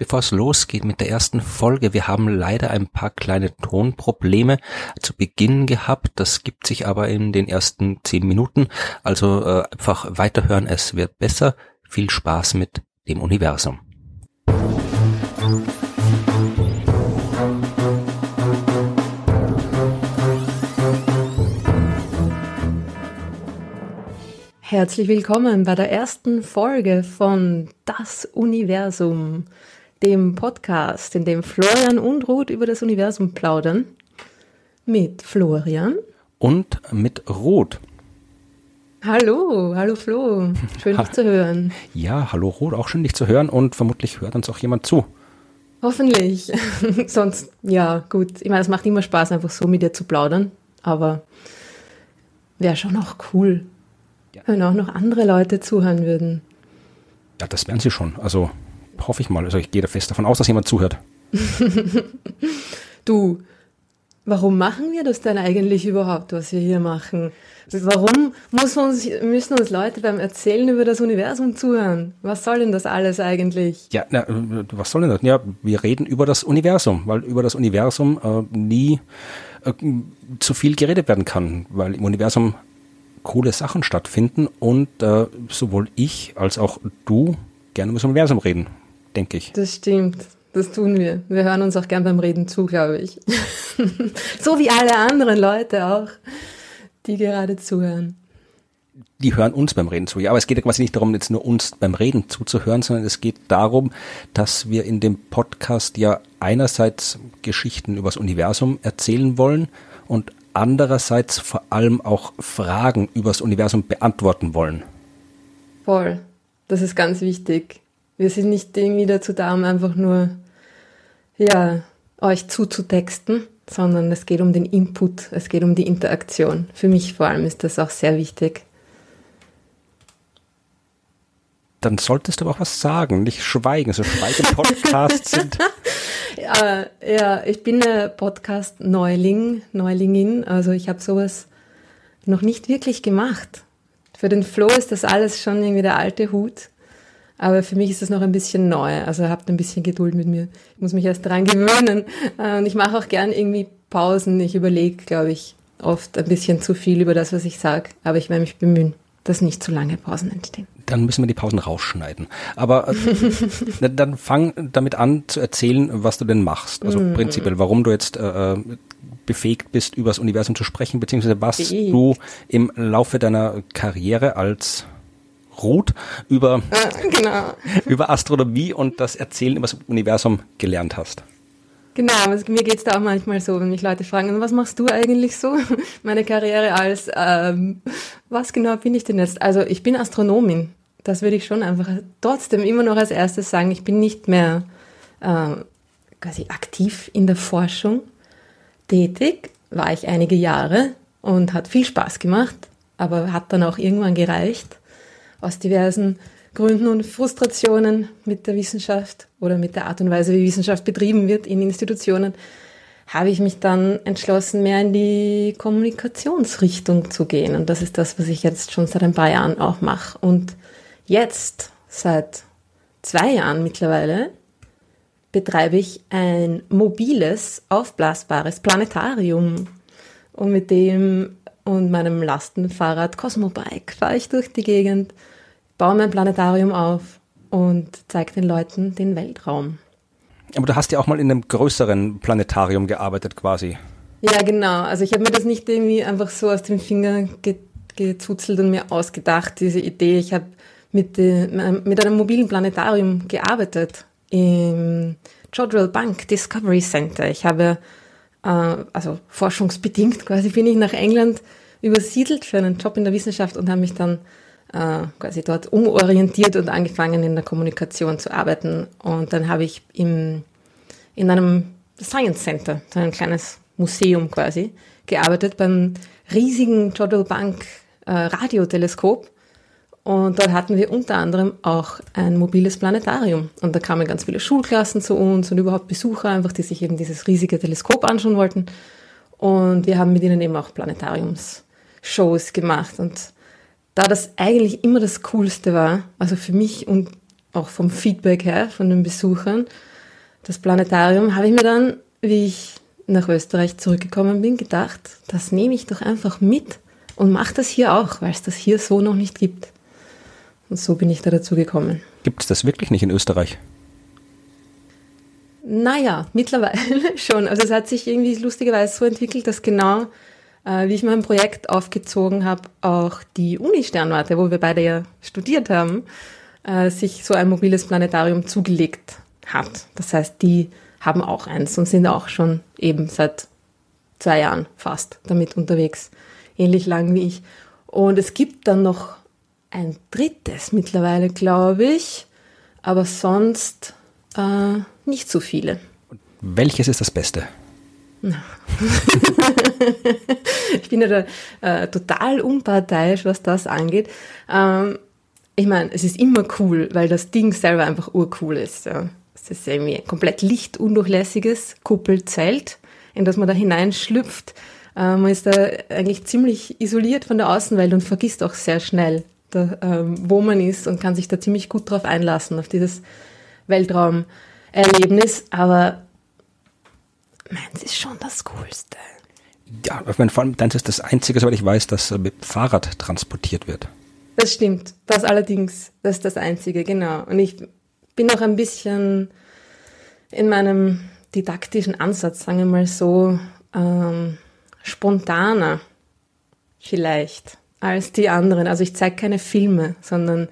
Bevor es losgeht mit der ersten Folge, wir haben leider ein paar kleine Tonprobleme zu Beginn gehabt. Das gibt sich aber in den ersten zehn Minuten. Also äh, einfach weiterhören, es wird besser. Viel Spaß mit dem Universum. Herzlich willkommen bei der ersten Folge von Das Universum dem Podcast, in dem Florian und Ruth über das Universum plaudern. Mit Florian. Und mit Ruth. Hallo, hallo Flo. Schön dich zu hören. Ja, hallo Ruth, auch schön dich zu hören und vermutlich hört uns auch jemand zu. Hoffentlich. Sonst, ja, gut. Ich meine, es macht immer Spaß, einfach so mit dir zu plaudern. Aber wäre schon auch cool, ja. wenn auch noch andere Leute zuhören würden. Ja, das wären sie schon. Also hoffe ich mal. Also ich gehe da fest davon aus, dass jemand zuhört. du, warum machen wir das denn eigentlich überhaupt, was wir hier machen? Warum uns, müssen uns Leute beim Erzählen über das Universum zuhören? Was soll denn das alles eigentlich? Ja, na, was soll denn das? Ja, wir reden über das Universum, weil über das Universum äh, nie äh, zu viel geredet werden kann, weil im Universum coole Sachen stattfinden und äh, sowohl ich als auch du gerne über das Universum reden denke ich. Das stimmt. Das tun wir. Wir hören uns auch gern beim Reden zu, glaube ich. so wie alle anderen Leute auch, die gerade zuhören. Die hören uns beim Reden zu. Ja, aber es geht ja quasi nicht darum, jetzt nur uns beim Reden zuzuhören, sondern es geht darum, dass wir in dem Podcast ja einerseits Geschichten übers Universum erzählen wollen und andererseits vor allem auch Fragen übers Universum beantworten wollen. Voll. Das ist ganz wichtig. Wir sind nicht irgendwie dazu da, um einfach nur, ja, euch zuzutexten, sondern es geht um den Input, es geht um die Interaktion. Für mich vor allem ist das auch sehr wichtig. Dann solltest du aber auch was sagen, nicht schweigen. So Schweigepodcasts sind. ja, ja, ich bin ein Podcast-Neuling, Neulingin. Also ich habe sowas noch nicht wirklich gemacht. Für den Flo ist das alles schon irgendwie der alte Hut. Aber für mich ist das noch ein bisschen neu. Also habt ein bisschen Geduld mit mir. Ich muss mich erst dran gewöhnen. Und ich mache auch gern irgendwie Pausen. Ich überlege, glaube ich, oft ein bisschen zu viel über das, was ich sage. Aber ich werde mich bemühen, dass nicht zu lange Pausen entstehen. Dann müssen wir die Pausen rausschneiden. Aber äh, dann fang damit an zu erzählen, was du denn machst. Also mm. prinzipiell, warum du jetzt äh, äh befähigt bist, über das Universum zu sprechen, beziehungsweise was Befähigt. du im Laufe deiner Karriere als Ruth über, äh, genau. über Astronomie und das Erzählen über das Universum gelernt hast. Genau, also mir geht es da auch manchmal so, wenn mich Leute fragen, was machst du eigentlich so? Meine Karriere als, ähm, was genau bin ich denn jetzt? Also ich bin Astronomin. Das würde ich schon einfach trotzdem immer noch als erstes sagen. Ich bin nicht mehr äh, quasi aktiv in der Forschung tätig, war ich einige Jahre und hat viel Spaß gemacht, aber hat dann auch irgendwann gereicht aus diversen Gründen und Frustrationen mit der Wissenschaft oder mit der Art und Weise, wie Wissenschaft betrieben wird in Institutionen, habe ich mich dann entschlossen, mehr in die Kommunikationsrichtung zu gehen. Und das ist das, was ich jetzt schon seit ein paar Jahren auch mache. Und jetzt, seit zwei Jahren mittlerweile, betreibe ich ein mobiles, aufblasbares Planetarium. Und mit dem und meinem Lastenfahrrad Cosmobike fahre ich durch die Gegend, baue mein Planetarium auf und zeige den Leuten den Weltraum. Aber du hast ja auch mal in einem größeren Planetarium gearbeitet quasi. Ja, genau. Also ich habe mir das nicht irgendwie einfach so aus dem Finger ge gezuzelt und mir ausgedacht, diese Idee. Ich habe mit, mit einem mobilen Planetarium gearbeitet im Jodrell Bank Discovery Center. Ich habe äh, also forschungsbedingt quasi bin ich nach England übersiedelt für einen Job in der Wissenschaft und habe mich dann äh, quasi dort umorientiert und angefangen in der Kommunikation zu arbeiten. Und dann habe ich im, in einem Science Center, so ein kleines Museum quasi, gearbeitet beim riesigen Jodrell Bank äh, Radioteleskop. Und dort hatten wir unter anderem auch ein mobiles Planetarium. Und da kamen ganz viele Schulklassen zu uns und überhaupt Besucher, einfach die sich eben dieses riesige Teleskop anschauen wollten. Und wir haben mit ihnen eben auch Planetariumsshows gemacht. Und da das eigentlich immer das Coolste war, also für mich und auch vom Feedback her, von den Besuchern, das Planetarium, habe ich mir dann, wie ich nach Österreich zurückgekommen bin, gedacht, das nehme ich doch einfach mit und mache das hier auch, weil es das hier so noch nicht gibt. Und so bin ich da dazu gekommen. Gibt es das wirklich nicht in Österreich? Naja, mittlerweile schon. Also es hat sich irgendwie lustigerweise so entwickelt, dass genau wie ich mein Projekt aufgezogen habe, auch die Uni-Sternwarte, wo wir beide ja studiert haben, äh, sich so ein mobiles Planetarium zugelegt hat. Das heißt, die haben auch eins und sind auch schon eben seit zwei Jahren fast damit unterwegs. Ähnlich lang wie ich. Und es gibt dann noch ein drittes mittlerweile, glaube ich, aber sonst äh, nicht so viele. Welches ist das Beste? ich bin ja da äh, total unparteiisch, was das angeht. Ähm, ich meine, es ist immer cool, weil das Ding selber einfach urcool ist. Ja. Es ist irgendwie ein komplett lichtundurchlässiges Kuppelzelt, in das man da hineinschlüpft. Äh, man ist da eigentlich ziemlich isoliert von der Außenwelt und vergisst auch sehr schnell, da, ähm, wo man ist und kann sich da ziemlich gut drauf einlassen, auf dieses Weltraumerlebnis. Aber meins ist schon das Coolste. Ja, ich meine, vor allem deins ist das Einzige, soweit ich weiß, das äh, mit Fahrrad transportiert wird. Das stimmt. Das allerdings, das ist das Einzige, genau. Und ich bin auch ein bisschen in meinem didaktischen Ansatz, sagen wir mal so, ähm, spontaner vielleicht als die anderen. Also ich zeige keine Filme, sondern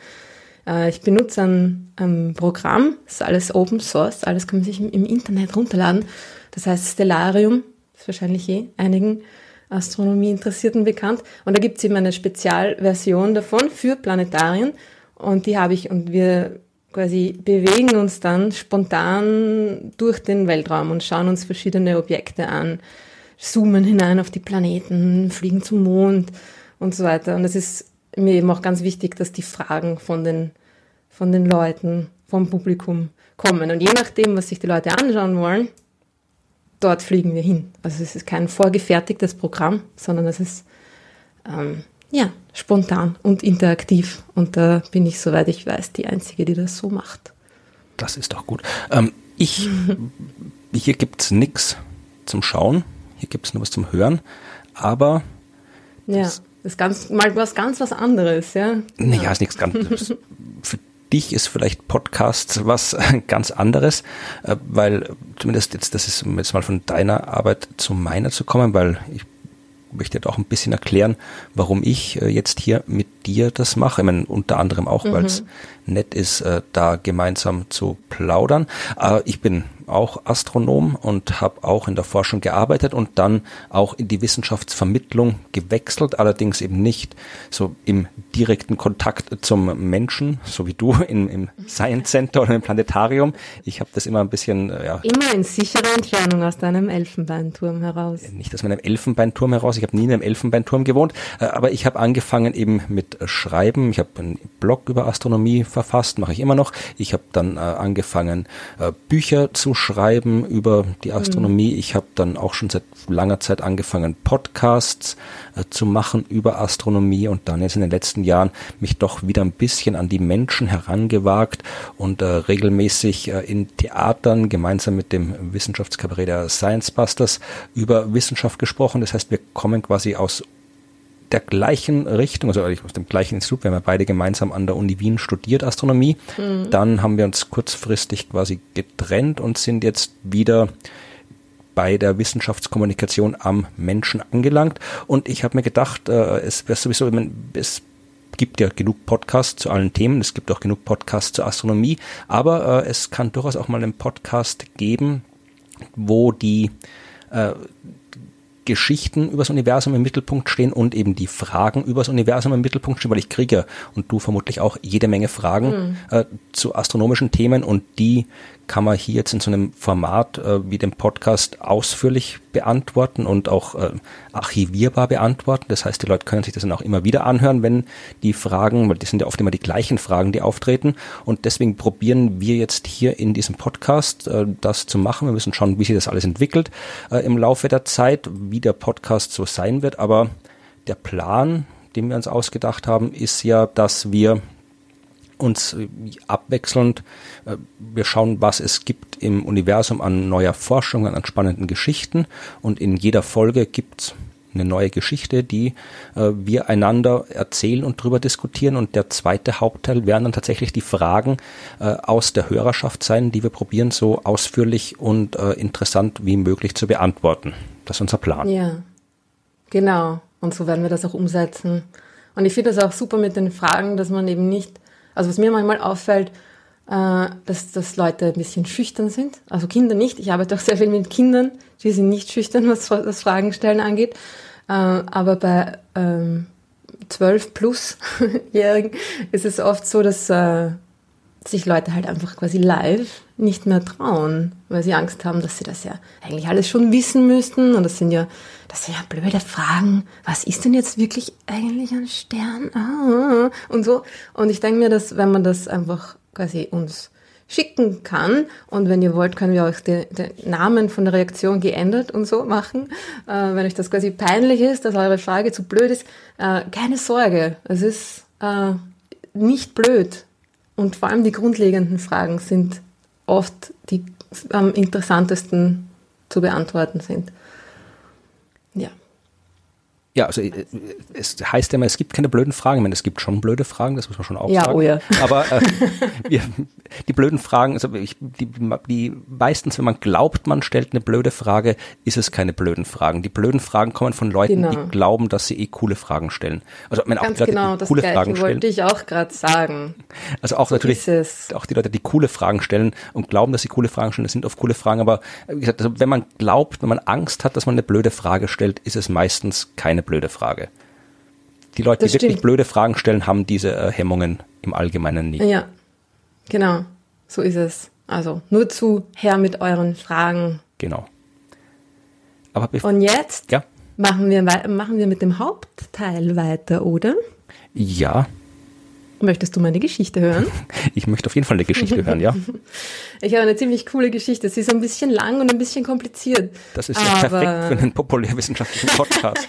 äh, ich benutze ein, ein Programm, das ist alles Open Source, alles kann man sich im, im Internet runterladen. Das heißt Stellarium, ist wahrscheinlich eh einigen Astronomie-Interessierten bekannt. Und da gibt es eben eine Spezialversion davon für Planetarien. Und die habe ich und wir quasi bewegen uns dann spontan durch den Weltraum und schauen uns verschiedene Objekte an, zoomen hinein auf die Planeten, fliegen zum Mond und so weiter. Und es ist mir eben auch ganz wichtig, dass die Fragen von den, von den Leuten, vom Publikum kommen. Und je nachdem, was sich die Leute anschauen wollen, dort fliegen wir hin. Also es ist kein vorgefertigtes Programm, sondern es ist ähm, ja, spontan und interaktiv. Und da bin ich, soweit ich weiß, die Einzige, die das so macht. Das ist doch gut. Ähm, ich, hier gibt es nichts zum Schauen, hier gibt es nur was zum Hören, aber ja, das ist ganz, mal was ganz was anderes, ja. Naja, ja. ist nichts ganz. Für dich ist vielleicht Podcast was ganz anderes, äh, weil zumindest jetzt, das ist jetzt mal von deiner Arbeit zu meiner zu kommen, weil ich möchte auch ein bisschen erklären, warum ich äh, jetzt hier mit dir das mache. Ich meine, unter anderem auch, mhm. weil es nett ist, äh, da gemeinsam zu plaudern. Ich bin auch Astronom und habe auch in der Forschung gearbeitet und dann auch in die Wissenschaftsvermittlung gewechselt, allerdings eben nicht so im direkten Kontakt zum Menschen, so wie du im, im Science Center oder im Planetarium. Ich habe das immer ein bisschen äh, ja, immer in sicherer Entfernung aus deinem Elfenbeinturm heraus. Nicht aus meinem Elfenbeinturm heraus. Ich habe nie in einem Elfenbeinturm gewohnt, äh, aber ich habe angefangen eben mit Schreiben. Ich habe einen Blog über Astronomie verfasst, mache ich immer noch. Ich habe dann äh, angefangen Bücher zu schreiben über die Astronomie. Mhm. Ich habe dann auch schon seit langer Zeit angefangen, Podcasts äh, zu machen über Astronomie und dann jetzt in den letzten Jahren mich doch wieder ein bisschen an die Menschen herangewagt und äh, regelmäßig äh, in Theatern gemeinsam mit dem Wissenschaftskabarett der Science Busters über Wissenschaft gesprochen. Das heißt, wir kommen quasi aus der gleichen Richtung, also aus dem gleichen Institut, wir haben ja beide gemeinsam an der Uni Wien studiert Astronomie. Mhm. Dann haben wir uns kurzfristig quasi getrennt und sind jetzt wieder bei der Wissenschaftskommunikation am Menschen angelangt. Und ich habe mir gedacht, äh, es wäre sowieso, es gibt ja genug Podcasts zu allen Themen, es gibt auch genug Podcasts zur Astronomie, aber äh, es kann durchaus auch mal einen Podcast geben, wo die äh, Geschichten übers Universum im Mittelpunkt stehen und eben die Fragen übers Universum im Mittelpunkt stehen, weil ich kriege und du vermutlich auch jede Menge Fragen mhm. äh, zu astronomischen Themen und die kann man hier jetzt in so einem Format äh, wie dem Podcast ausführlich beantworten und auch äh, archivierbar beantworten. Das heißt, die Leute können sich das dann auch immer wieder anhören, wenn die Fragen, weil das sind ja oft immer die gleichen Fragen, die auftreten. Und deswegen probieren wir jetzt hier in diesem Podcast äh, das zu machen. Wir müssen schauen, wie sich das alles entwickelt äh, im Laufe der Zeit, wie der Podcast so sein wird. Aber der Plan, den wir uns ausgedacht haben, ist ja, dass wir uns äh, abwechselnd, äh, wir schauen, was es gibt im Universum an neuer Forschung, an spannenden Geschichten und in jeder Folge gibt's eine neue Geschichte, die äh, wir einander erzählen und drüber diskutieren. Und der zweite Hauptteil werden dann tatsächlich die Fragen aus der Hörerschaft sein, die wir probieren, so ausführlich und interessant wie möglich zu beantworten. Das ist unser Plan. Ja, genau. Und so werden wir das auch umsetzen. Und ich finde das auch super mit den Fragen, dass man eben nicht, also was mir manchmal auffällt, äh, dass, dass Leute ein bisschen schüchtern sind. Also Kinder nicht. Ich arbeite auch sehr viel mit Kindern, die sind nicht schüchtern, was das Fragen stellen angeht. Äh, aber bei ähm, 12 plus Jährigen ist es oft so, dass äh, sich Leute halt einfach quasi live nicht mehr trauen, weil sie Angst haben, dass sie das ja eigentlich alles schon wissen müssten. Und das sind ja, das sind ja blöde Fragen. Was ist denn jetzt wirklich eigentlich ein Stern? Ah, und so. Und ich denke mir, dass wenn man das einfach quasi uns schicken kann. Und wenn ihr wollt, können wir euch den, den Namen von der Reaktion geändert und so machen. Äh, wenn euch das quasi peinlich ist, dass eure Frage zu blöd ist, äh, keine Sorge. Es ist äh, nicht blöd. Und vor allem die grundlegenden Fragen sind oft die am interessantesten zu beantworten sind. Ja. Also äh, es heißt ja immer, es gibt keine blöden Fragen. Ich meine, es gibt schon blöde Fragen, das muss man schon auch ja, sagen. Oh ja. Aber äh, wir, die blöden Fragen, also ich, die, die meistens, wenn man glaubt, man stellt eine blöde Frage, ist es keine blöden Fragen. Die blöden Fragen kommen von Leuten, genau. die glauben, dass sie eh coole Fragen stellen. Also ich meine, auch die Leute, genau, die coole Gleiche Fragen stellen. wollte ich auch gerade sagen. Also auch so natürlich, auch die Leute, die coole Fragen stellen und glauben, dass sie coole Fragen stellen, das sind oft coole Fragen. Aber wie gesagt, also wenn man glaubt, wenn man Angst hat, dass man eine blöde Frage stellt, ist es meistens keine blöde Frage. Die Leute, das die stimmt. wirklich blöde Fragen stellen, haben diese äh, Hemmungen im Allgemeinen nicht. Ja, genau. So ist es. Also nur zu her mit euren Fragen. Genau. Aber Und jetzt ja? machen, wir, machen wir mit dem Hauptteil weiter, oder? Ja. Möchtest du meine Geschichte hören? Ich möchte auf jeden Fall eine Geschichte hören, ja. Ich habe eine ziemlich coole Geschichte. Sie ist ein bisschen lang und ein bisschen kompliziert. Das ist ja perfekt für einen populärwissenschaftlichen Podcast.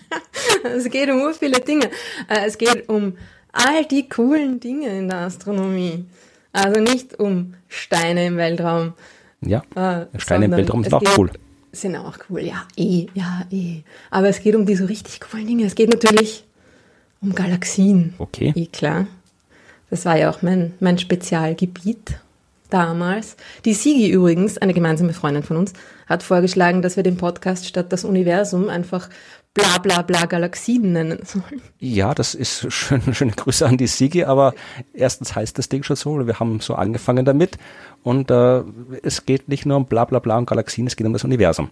es geht um viele Dinge. Äh, es geht um all die coolen Dinge in der Astronomie. Also nicht um Steine im Weltraum. Ja, äh, Steine im Weltraum sind auch cool. Sind auch cool, ja, eh, ja, eh. Aber es geht um die so richtig coolen Dinge. Es geht natürlich um Galaxien. Okay. Eh klar. Das war ja auch mein, mein Spezialgebiet damals. Die Sigi übrigens, eine gemeinsame Freundin von uns, hat vorgeschlagen, dass wir den Podcast statt das Universum einfach bla bla bla Galaxien nennen sollen. Ja, das ist schön, schöne Grüße an die Sigi, aber erstens heißt das Ding schon so, wir haben so angefangen damit und äh, es geht nicht nur um bla bla bla und Galaxien, es geht um das Universum.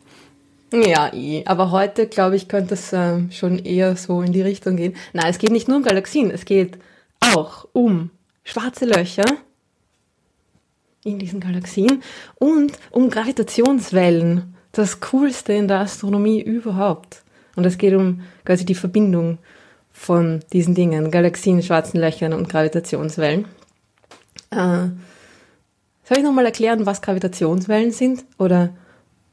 Ja, eh. aber heute, glaube ich, könnte es äh, schon eher so in die Richtung gehen. Nein, es geht nicht nur um Galaxien, es geht auch um schwarze Löcher in diesen Galaxien und um Gravitationswellen. Das Coolste in der Astronomie überhaupt. Und es geht um quasi die Verbindung von diesen Dingen, Galaxien, schwarzen Löchern und Gravitationswellen. Äh, soll ich nochmal erklären, was Gravitationswellen sind? Oder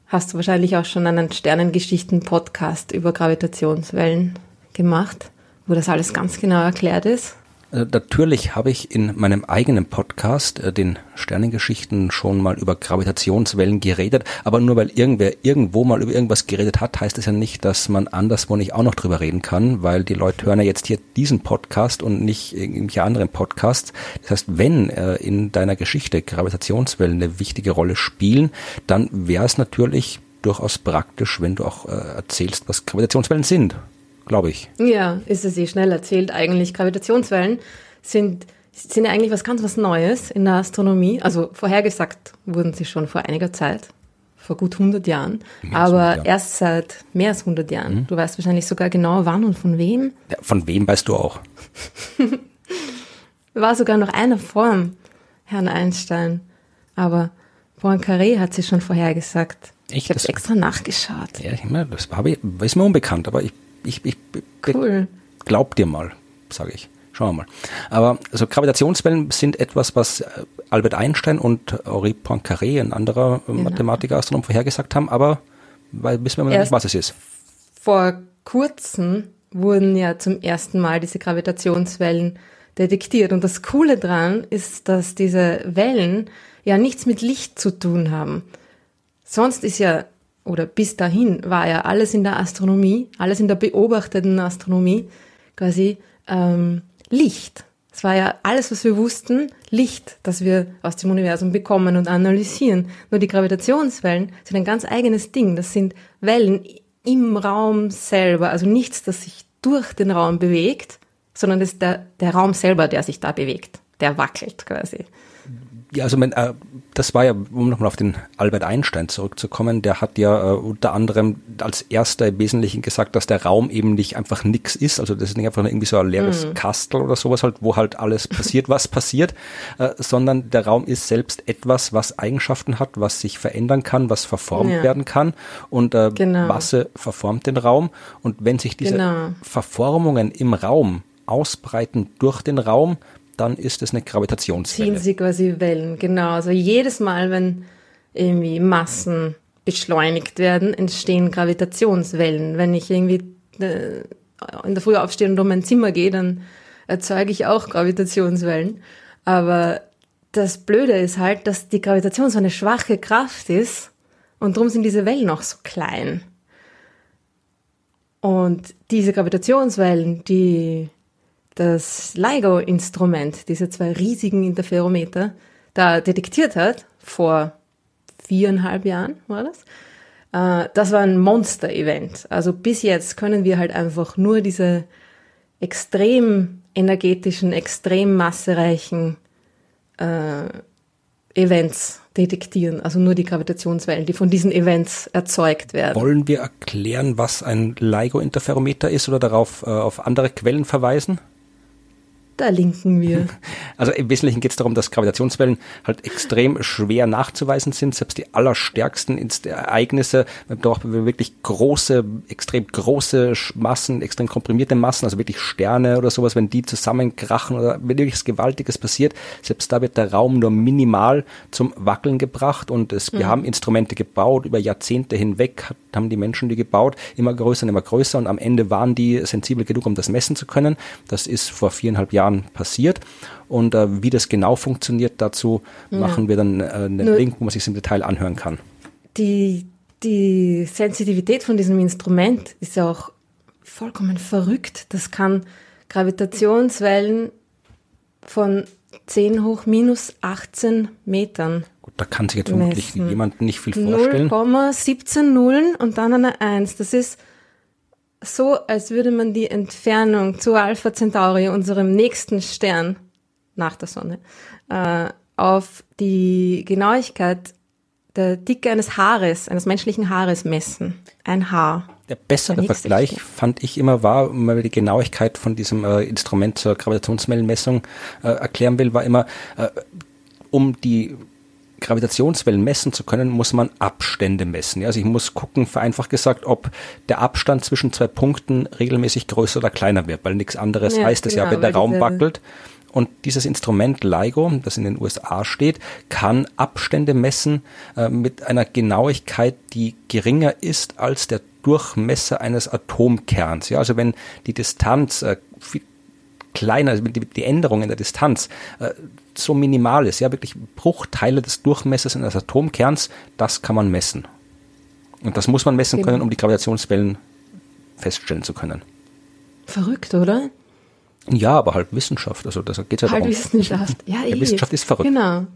hast du wahrscheinlich auch schon einen Sternengeschichten-Podcast über Gravitationswellen gemacht, wo das alles ganz genau erklärt ist? Äh, natürlich habe ich in meinem eigenen Podcast, äh, den Sternengeschichten, schon mal über Gravitationswellen geredet, aber nur weil irgendwer irgendwo mal über irgendwas geredet hat, heißt es ja nicht, dass man anderswo nicht auch noch drüber reden kann, weil die Leute hören ja jetzt hier diesen Podcast und nicht irgendwelche anderen Podcasts. Das heißt, wenn äh, in deiner Geschichte Gravitationswellen eine wichtige Rolle spielen, dann wäre es natürlich durchaus praktisch, wenn du auch erzählst, was Gravitationswellen sind glaube ich. Ja, ist es eh schnell erzählt. Eigentlich Gravitationswellen sind, sind ja eigentlich was ganz was Neues in der Astronomie. Also vorhergesagt wurden sie schon vor einiger Zeit, vor gut 100 Jahren, aber 100 Jahren. erst seit mehr als 100 Jahren. Mhm. Du weißt wahrscheinlich sogar genau wann und von wem. Ja, von wem weißt du auch. War sogar noch einer vor Herrn Einstein, aber Poincaré hat sie schon vorhergesagt. Ich, ich habe extra nachgeschaut. Ja, ich meine, das war, ist mir unbekannt, aber ich ich, ich cool. glaub dir mal, sage ich. Schauen wir mal. Aber also Gravitationswellen sind etwas, was äh, Albert Einstein und Henri Poincaré, ein anderer genau. Mathematiker, Astronom, vorhergesagt haben, aber weil wissen wir noch nicht, was es ist. Vor kurzem wurden ja zum ersten Mal diese Gravitationswellen detektiert. Und das Coole dran ist, dass diese Wellen ja nichts mit Licht zu tun haben. Sonst ist ja, oder bis dahin war ja alles in der Astronomie, alles in der beobachteten Astronomie quasi ähm, Licht. Es war ja alles, was wir wussten, Licht, das wir aus dem Universum bekommen und analysieren. Nur die Gravitationswellen sind ein ganz eigenes Ding. Das sind Wellen im Raum selber, also nichts, das sich durch den Raum bewegt, sondern das ist der, der Raum selber, der sich da bewegt. Der wackelt quasi. Ja, also mein, äh, das war ja, um nochmal auf den Albert Einstein zurückzukommen, der hat ja äh, unter anderem als erster im Wesentlichen gesagt, dass der Raum eben nicht einfach nix ist, also das ist nicht einfach irgendwie so ein leeres mhm. Kastel oder sowas halt, wo halt alles passiert, was passiert, äh, sondern der Raum ist selbst etwas, was Eigenschaften hat, was sich verändern kann, was verformt ja. werden kann und äh, genau. Masse verformt den Raum und wenn sich diese genau. Verformungen im Raum ausbreiten durch den Raum, dann ist es eine Gravitationswelle. Ziehen sie quasi Wellen, genau. Also jedes Mal, wenn irgendwie Massen beschleunigt werden, entstehen Gravitationswellen. Wenn ich irgendwie äh, in der Früh aufstehe und um mein Zimmer gehe, dann erzeuge ich auch Gravitationswellen. Aber das Blöde ist halt, dass die Gravitation so eine schwache Kraft ist und darum sind diese Wellen auch so klein. Und diese Gravitationswellen, die das LIGO-Instrument, diese zwei riesigen Interferometer, da detektiert hat, vor viereinhalb Jahren war das, äh, das war ein Monster-Event. Also bis jetzt können wir halt einfach nur diese extrem energetischen, extrem massereichen äh, Events detektieren, also nur die Gravitationswellen, die von diesen Events erzeugt werden. Wollen wir erklären, was ein LIGO-Interferometer ist oder darauf äh, auf andere Quellen verweisen? Da linken wir. Also im Wesentlichen geht es darum, dass Gravitationswellen halt extrem schwer nachzuweisen sind. Selbst die allerstärksten Ereignisse, braucht wirklich große, extrem große Massen, extrem komprimierte Massen, also wirklich Sterne oder sowas, wenn die zusammenkrachen oder wenn wirklich Gewaltiges passiert, selbst da wird der Raum nur minimal zum Wackeln gebracht und es, mhm. wir haben Instrumente gebaut, über Jahrzehnte hinweg haben die Menschen die gebaut, immer größer und immer größer und am Ende waren die sensibel genug, um das messen zu können. Das ist vor viereinhalb Jahren Jahren passiert. Und äh, wie das genau funktioniert, dazu ja. machen wir dann äh, einen Nur Link, wo man sich im Detail anhören kann. Die, die Sensitivität von diesem Instrument ist ja auch vollkommen verrückt. Das kann Gravitationswellen von 10 hoch minus 18 Metern. Gut, da kann sich jetzt vermutlich jemand nicht viel vorstellen. 0,17 Nullen und dann eine 1. Das ist so, als würde man die Entfernung zu Alpha Centauri, unserem nächsten Stern nach der Sonne, äh, auf die Genauigkeit der Dicke eines Haares, eines menschlichen Haares messen. Ein Haar. Der bessere der Vergleich Stern. fand ich immer war, wenn man die Genauigkeit von diesem äh, Instrument zur Gravitationswellenmessung äh, erklären will, war immer, äh, um die Gravitationswellen messen zu können, muss man Abstände messen. Also ich muss gucken, vereinfacht gesagt, ob der Abstand zwischen zwei Punkten regelmäßig größer oder kleiner wird, weil nichts anderes ja, heißt es genau, ja, wenn der Raum wackelt. Und dieses Instrument LIGO, das in den USA steht, kann Abstände messen äh, mit einer Genauigkeit, die geringer ist als der Durchmesser eines Atomkerns. Ja, also wenn die Distanz äh, viel kleiner, also die, die Änderung in der Distanz äh, so minimal ist, ja, wirklich Bruchteile des Durchmessers eines Atomkerns, das kann man messen. Und das muss man messen können, um die Gravitationswellen feststellen zu können. Verrückt, oder? Ja, aber halt Wissenschaft, also das geht ja halt darum. Wissenschaft, ja, ja, Wissenschaft ist verrückt. Genau.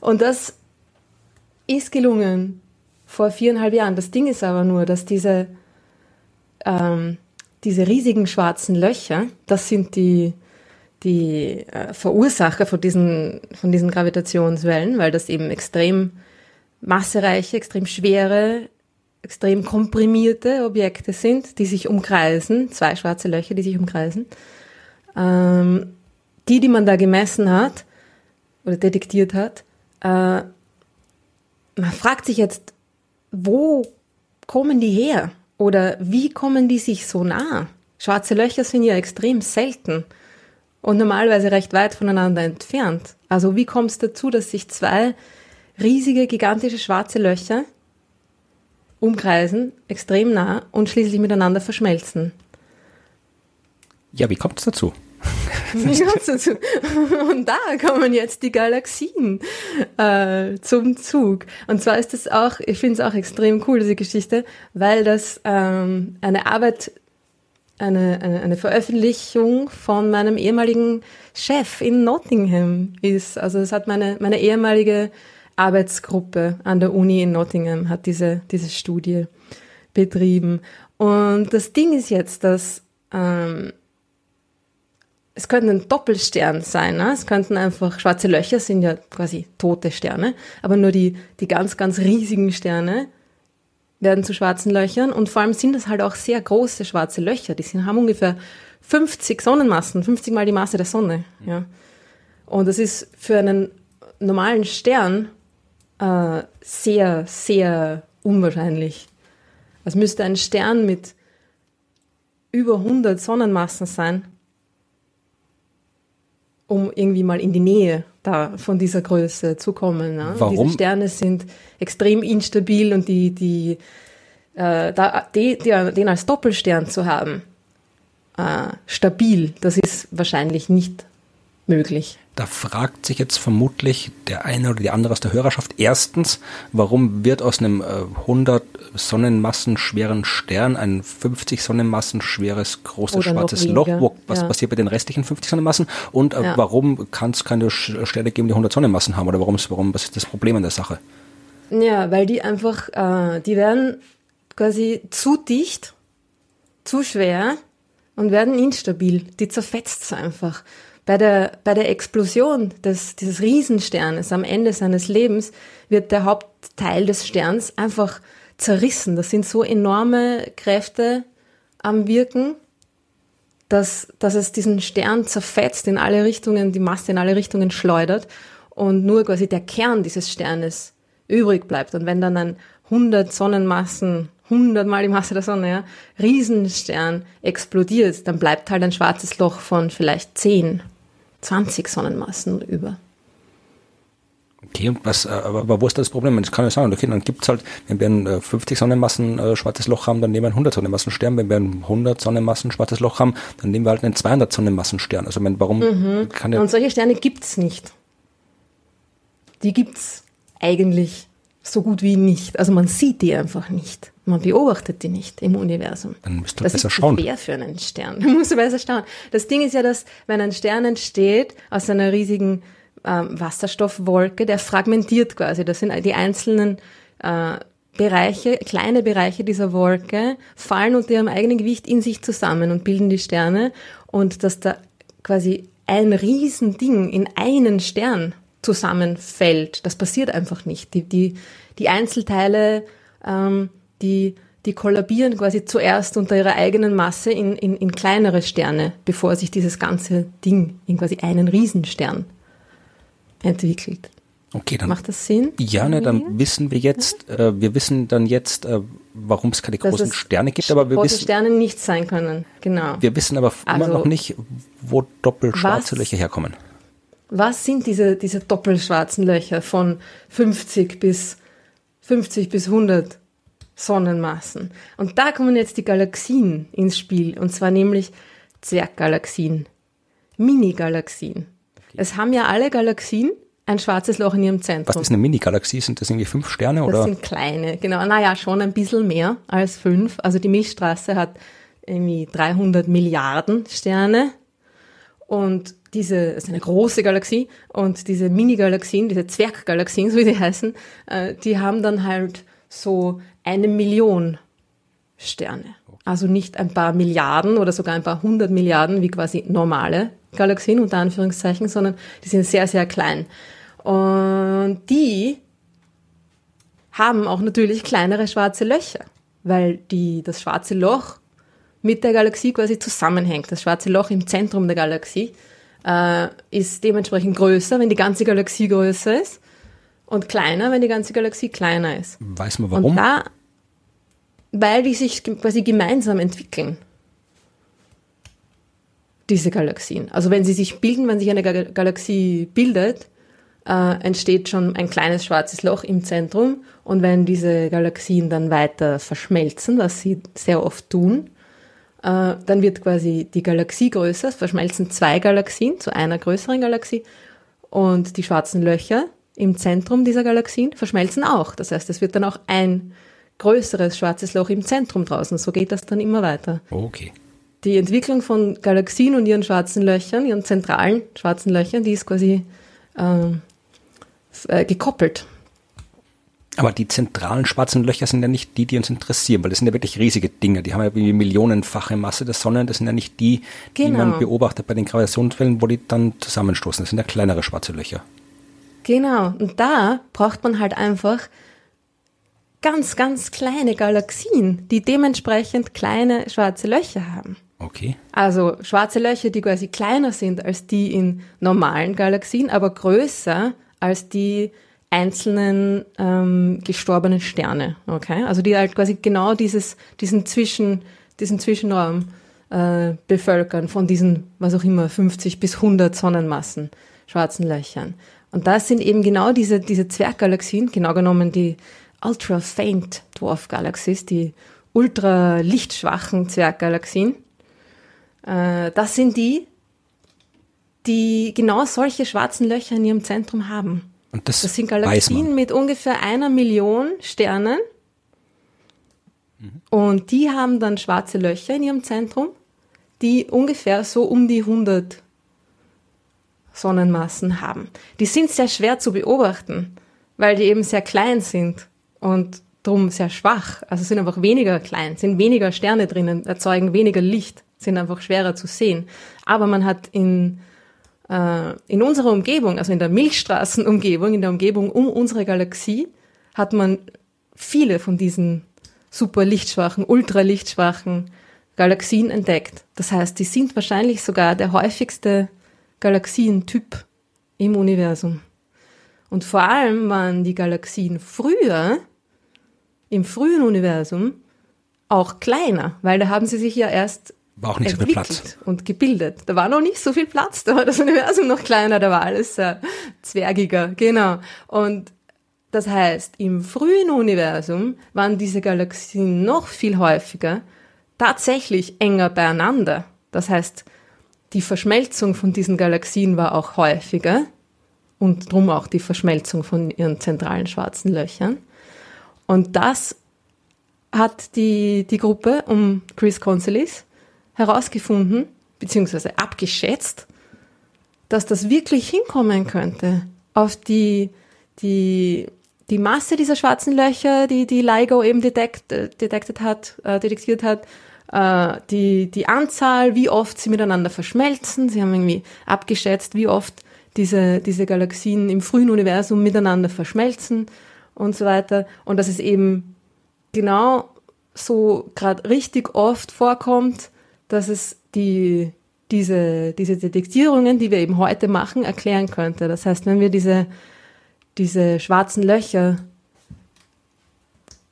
Und das ist gelungen vor viereinhalb Jahren. Das Ding ist aber nur, dass diese, ähm, diese riesigen schwarzen Löcher, das sind die die äh, Verursacher von diesen, von diesen Gravitationswellen, weil das eben extrem massereiche, extrem schwere, extrem komprimierte Objekte sind, die sich umkreisen, zwei schwarze Löcher, die sich umkreisen. Ähm, die, die man da gemessen hat oder detektiert hat, äh, man fragt sich jetzt, wo kommen die her? Oder wie kommen die sich so nah? Schwarze Löcher sind ja extrem selten und normalerweise recht weit voneinander entfernt. Also wie kommt es dazu, dass sich zwei riesige, gigantische schwarze Löcher umkreisen, extrem nah und schließlich miteinander verschmelzen? Ja, wie kommt es dazu? und da kommen jetzt die Galaxien äh, zum Zug. Und zwar ist das auch, ich finde es auch extrem cool, diese Geschichte, weil das ähm, eine Arbeit, eine, eine, eine Veröffentlichung von meinem ehemaligen Chef in Nottingham ist. Also es hat meine, meine ehemalige Arbeitsgruppe an der Uni in Nottingham hat diese, diese Studie betrieben. Und das Ding ist jetzt, dass ähm, es könnten ein Doppelstern sein. Ne? Es könnten einfach schwarze Löcher, sind ja quasi tote Sterne, aber nur die, die ganz, ganz riesigen Sterne werden zu schwarzen Löchern und vor allem sind das halt auch sehr große schwarze Löcher. Die sind, haben ungefähr 50 Sonnenmassen, 50 mal die Masse der Sonne. Ja. Und das ist für einen normalen Stern äh, sehr, sehr unwahrscheinlich. Es müsste ein Stern mit über 100 Sonnenmassen sein, um irgendwie mal in die Nähe da von dieser Größe zu kommen. Ne? Warum? Diese Sterne sind extrem instabil und die, die, äh, da, die, die, den als Doppelstern zu haben, äh, stabil, das ist wahrscheinlich nicht möglich. Da fragt sich jetzt vermutlich der eine oder die andere aus der Hörerschaft erstens, warum wird aus einem 100 Sonnenmassen schweren Stern ein 50 Sonnenmassen schweres großes oder schwarzes Loch? Was ja. passiert bei den restlichen 50 Sonnenmassen? Und äh, ja. warum kann es keine Sterne geben, die 100 Sonnenmassen haben? Oder warum, warum was ist das Problem an der Sache? Ja, weil die einfach, äh, die werden quasi zu dicht, zu schwer und werden instabil. Die zerfetzt es einfach bei der, bei der Explosion des, dieses Riesensternes am Ende seines Lebens wird der Hauptteil des Sterns einfach zerrissen. Das sind so enorme Kräfte am Wirken, dass, dass es diesen Stern zerfetzt in alle Richtungen, die Masse in alle Richtungen schleudert und nur quasi der Kern dieses Sternes übrig bleibt. Und wenn dann ein 100 Sonnenmassen, 100 mal die Masse der Sonne, ja, Riesenstern explodiert, dann bleibt halt ein schwarzes Loch von vielleicht 10 20 Sonnenmassen über. Okay, und was, äh, aber, aber wo ist das Problem? Das kann ja sagen, okay, dann gibt's halt, wenn wir ein 50 äh, Sonnenmassen äh, schwarzes Loch haben, dann nehmen wir ein 100 Sonnenmassen Stern. Wenn wir ein 100 Sonnenmassen schwarzes Loch haben, dann nehmen wir halt einen 200 Sonnenmassen Stern. Also, wenn, warum mhm. kann der... Und solche Sterne gibt's nicht. Die gibt's eigentlich so gut wie nicht. Also man sieht die einfach nicht. Man beobachtet die nicht im Universum. Dann müsst du das besser ist schauen. schwer für einen Stern. Du musst besser schauen. Das Ding ist ja, dass wenn ein Stern entsteht aus einer riesigen ähm, Wasserstoffwolke, der fragmentiert quasi. Das sind die einzelnen äh, Bereiche, kleine Bereiche dieser Wolke fallen unter ihrem eigenen Gewicht in sich zusammen und bilden die Sterne. Und dass da quasi ein Riesending in einen Stern zusammenfällt. Das passiert einfach nicht. Die, die, die Einzelteile, ähm, die, die kollabieren quasi zuerst unter ihrer eigenen Masse in, in, in kleinere Sterne, bevor sich dieses ganze Ding in quasi einen Riesenstern entwickelt. Okay, dann macht das Sinn? Ja, ne, dann wissen wir jetzt, äh, wir wissen dann jetzt, äh, warum es keine Dass großen Sterne gibt, aber wir große wissen Sterne nicht sein können. Genau. Wir wissen aber also, immer noch nicht, wo doppelschwarze Löcher herkommen was sind diese, diese doppelschwarzen Löcher von 50 bis 50 bis 100 Sonnenmassen. Und da kommen jetzt die Galaxien ins Spiel, und zwar nämlich Zwerggalaxien, Mini-Galaxien. Es haben ja alle Galaxien ein schwarzes Loch in ihrem Zentrum. Was ist eine Mini-Galaxie? Sind das irgendwie fünf Sterne? Oder? Das sind kleine, genau. Naja, schon ein bisschen mehr als fünf. Also die Milchstraße hat irgendwie 300 Milliarden Sterne. Und diese, das ist eine große Galaxie und diese Mini-Galaxien, diese Zwerggalaxien, so wie die heißen, äh, die haben dann halt so eine Million Sterne. Also nicht ein paar Milliarden oder sogar ein paar hundert Milliarden wie quasi normale Galaxien unter Anführungszeichen, sondern die sind sehr, sehr klein. Und die haben auch natürlich kleinere schwarze Löcher, weil die, das schwarze Loch mit der Galaxie quasi zusammenhängt. Das schwarze Loch im Zentrum der Galaxie äh, ist dementsprechend größer, wenn die ganze Galaxie größer ist und kleiner, wenn die ganze Galaxie kleiner ist. Weiß man warum? Und da, weil die sich quasi gemeinsam entwickeln. Diese Galaxien. Also wenn sie sich bilden, wenn sich eine Galaxie bildet, äh, entsteht schon ein kleines schwarzes Loch im Zentrum. Und wenn diese Galaxien dann weiter verschmelzen, was sie sehr oft tun, Äh, dann wird quasi die Galaxie größer, es verschmelzen zwei Galaxien zu einer größeren Galaxie und die schwarzen Löcher im Zentrum dieser Galaxien verschmelzen auch. Das heißt, es wird dann auch ein größeres schwarzes Loch im Zentrum draußen. So geht das dann immer weiter. Okay. Die Entwicklung von Galaxien und ihren schwarzen Löchern, ihren zentralen schwarzen Löchern, die ist quasi ähm, äh, gekoppelt. Aber die zentralen schwarzen Löcher sind ja nicht die, die uns interessieren, weil das sind ja wirklich riesige Dinge. Die haben ja wie millionenfache Masse der Sonne. Das sind ja nicht die, genau. die man beobachtet bei den Gravitationswellen, wo die dann zusammenstoßen. Das sind ja kleinere schwarze Löcher. Genau. Und da braucht man halt einfach ganz, ganz kleine Galaxien, die dementsprechend kleine schwarze Löcher haben. Okay. Also schwarze Löcher, die quasi kleiner sind als die in normalen Galaxien, aber größer als die einzelnen ähm, gestorbenen Sterne. Okay, also die halt quasi genau dieses, diesen Zwischen, diesen Zwischenraum äh, bevölkern von diesen, was auch immer, 50 bis 100 Sonnenmassen, schwarzen Löchern. Und das sind eben genau diese, diese Zwerggalaxien, genau genommen die Ultra Faint Dwarf Galaxies, die ultra lichtschwachen Zwerggalaxien. Äh, das sind die, die genau solche schwarzen Löcher in ihrem Zentrum haben. Und das, das sind Galaxien mit ungefähr einer Million Sternen. Mhm. Und die haben dann schwarze Löcher in ihrem Zentrum, die ungefähr so um die 100 Sonnenmassen haben. Die sind sehr schwer zu beobachten, weil die eben sehr klein sind und drum sehr schwach. Also sind einfach weniger klein, sind weniger Sterne drinnen, erzeugen weniger Licht, sind einfach schwerer zu sehen. Aber man hat in äh, in unserer Umgebung, also in der Milchstraßenumgebung, in der Umgebung um unsere Galaxie, hat man viele von diesen super lichtschwachen, ultralichtschwachen Galaxien entdeckt. Das heißt, die sind wahrscheinlich sogar der häufigste Galaxientyp im Universum. Und vor allem waren die Galaxien früher, im frühen Universum, auch kleiner, weil da haben sie sich ja erst war auch nicht so viel Platz. Und gebildet. Da war noch nicht so viel Platz, da war das Universum noch kleiner, da war alles äh, zwergiger, genau. Und das heißt, im frühen Universum waren diese Galaxien noch viel häufiger, tatsächlich enger beieinander. Das heißt, die Verschmelzung von diesen Galaxien war auch häufiger und drum auch die Verschmelzung von ihren zentralen schwarzen Löchern. Und das hat die, die Gruppe um Chris Consolis herausgefunden, beziehungsweise abgeschätzt, dass das wirklich hinkommen könnte auf die, die, die Masse dieser schwarzen Löcher, die die LIGO eben detect, detected hat, äh, detektiert hat, äh, die, die Anzahl, wie oft sie miteinander verschmelzen. Sie haben irgendwie abgeschätzt, wie oft diese, diese Galaxien im frühen Universum miteinander verschmelzen und so weiter. Und dass es eben genau so gerade richtig oft vorkommt, dass es die, diese, diese Detektierungen, die wir eben heute machen, erklären könnte. Das heißt, wenn wir diese, diese schwarzen Löcher,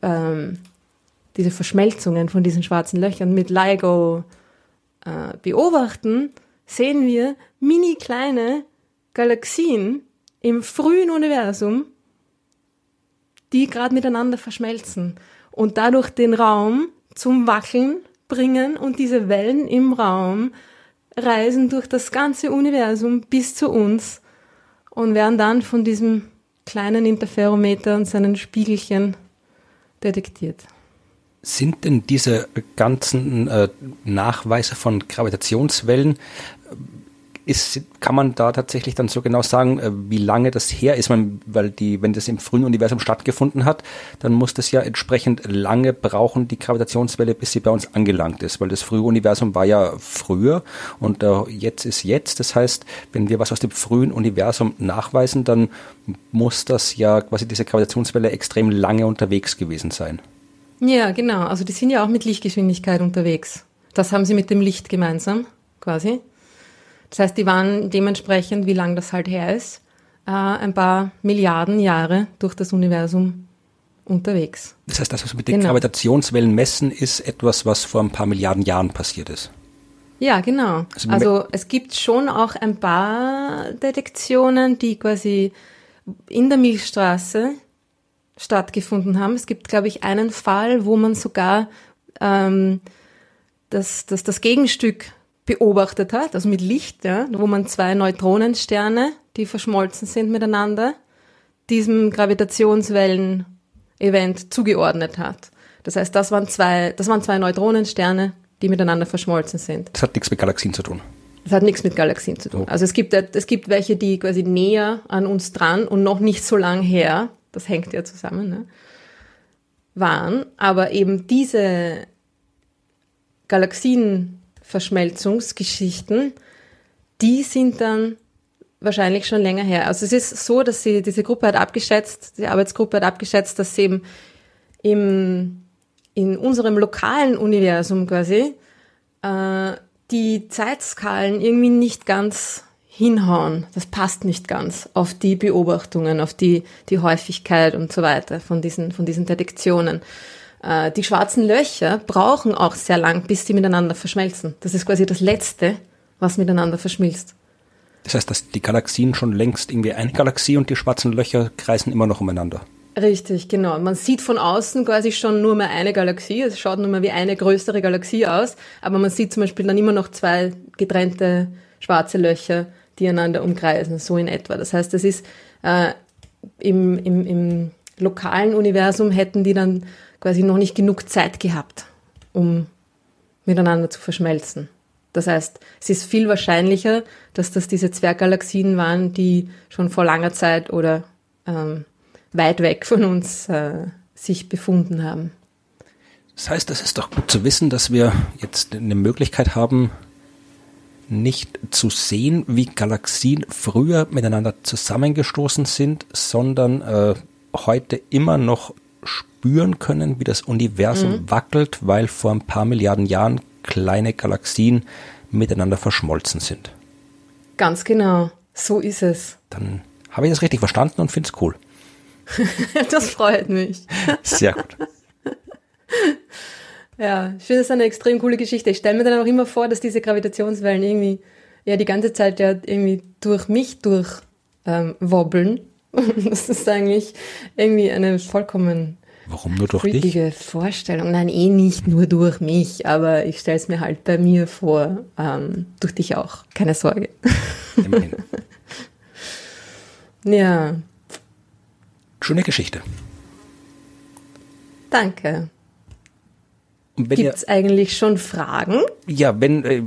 ähm, diese Verschmelzungen von diesen schwarzen Löchern mit LIGO äh, beobachten, sehen wir mini kleine Galaxien im frühen Universum, die gerade miteinander verschmelzen und dadurch den Raum zum Wackeln bringen und diese Wellen im Raum reisen durch das ganze Universum bis zu uns und werden dann von diesem kleinen Interferometer und seinen Spiegelchen detektiert. Sind denn diese ganzen äh, Nachweise von Gravitationswellen ist, kann man da tatsächlich dann so genau sagen, äh, wie lange das her ist? Man, weil die, wenn das im frühen Universum stattgefunden hat, dann muss das ja entsprechend lange brauchen, die Gravitationswelle, bis sie bei uns angelangt ist, weil das frühe Universum war ja früher und äh, jetzt ist jetzt. Das heißt, wenn wir was aus dem frühen Universum nachweisen, dann muss das ja quasi diese Gravitationswelle extrem lange unterwegs gewesen sein. Ja, genau. Also die sind ja auch mit Lichtgeschwindigkeit unterwegs. Das haben sie mit dem Licht gemeinsam, quasi. Das heißt, die waren dementsprechend, wie lang das halt her ist, äh, ein paar Milliarden Jahre durch das Universum unterwegs. Das heißt, das, was wir mit den genau. Gravitationswellen messen, ist etwas, was vor ein paar Milliarden Jahren passiert ist. Ja, genau. Also, also es gibt schon auch ein paar Detektionen, die quasi in der Milchstraße stattgefunden haben. Es gibt, glaube ich, einen Fall, wo man sogar ähm, das, das, das Gegenstück beobachtet hat, also mit Licht, ja, wo man zwei Neutronensterne, die verschmolzen sind miteinander, diesem Gravitationswellen-Event zugeordnet hat. Das heißt, das waren zwei, das waren zwei Neutronensterne, die miteinander verschmolzen sind. Das hat nichts mit Galaxien zu tun. Das hat nichts mit Galaxien zu tun. Also es gibt, es gibt welche, die quasi näher an uns dran und noch nicht so lang her, das hängt ja zusammen, ne, waren. Aber eben diese Galaxienverschmelzungsgeschichten, die sind dann wahrscheinlich schon länger her. Also es ist so, dass sie, diese Gruppe hat abgeschätzt, die Arbeitsgruppe hat abgeschätzt, dass sie eben im, in unserem lokalen Universum quasi äh, die Zeitskalen irgendwie nicht ganz hinhauen. Das passt nicht ganz auf die Beobachtungen, auf die, die Häufigkeit und so weiter von diesen, von diesen Detektionen. Äh, die schwarzen Löcher brauchen auch sehr lang, bis sie miteinander verschmelzen. Das ist quasi das Letzte, was miteinander verschmilzt. Das heißt, dass die Galaxien schon längst irgendwie eine Galaxie und die schwarzen Löcher kreisen immer noch umeinander. Richtig, genau. Man sieht von außen quasi schon nur mehr eine Galaxie. Es schaut nur mehr wie eine größere Galaxie aus, aber man sieht zum Beispiel dann immer noch zwei getrennte schwarze Löcher, die einander umkreisen, so in etwa. Das heißt, es ist äh, im, im, im lokalen Universum hätten die dann quasi noch nicht genug Zeit gehabt, um miteinander zu verschmelzen. Das heißt, es ist viel wahrscheinlicher, dass das diese Zwerggalaxien waren, die schon vor langer Zeit oder ähm, weit weg von uns äh, sich befunden haben. Das heißt, es ist doch gut zu wissen, dass wir jetzt eine Möglichkeit haben, nicht zu sehen, wie Galaxien früher miteinander zusammengestoßen sind, sondern äh, heute immer noch spüren können, wie das Universum mhm. wackelt, weil vor ein paar Milliarden Jahren kleine Galaxien miteinander verschmolzen sind. Ganz genau, so ist es. Dann habe ich das richtig verstanden und finde es cool. das freut mich. Sehr gut. Ja, ich finde das eine extrem coole Geschichte. Ich stelle mir dann auch immer vor, dass diese Gravitationswellen irgendwie ja die ganze Zeit ja irgendwie durch mich durch ähm, wobbeln. das ist eigentlich irgendwie eine vollkommen Warum nur durch dich? Vorstellung. Nein, eh nicht nur durch mich, aber ich stelle es mir halt bei mir vor, ähm, durch dich auch. Keine Sorge. Immerhin. ja, Schöne Geschichte. Danke. Gibt es eigentlich schon Fragen? Ja, wenn äh,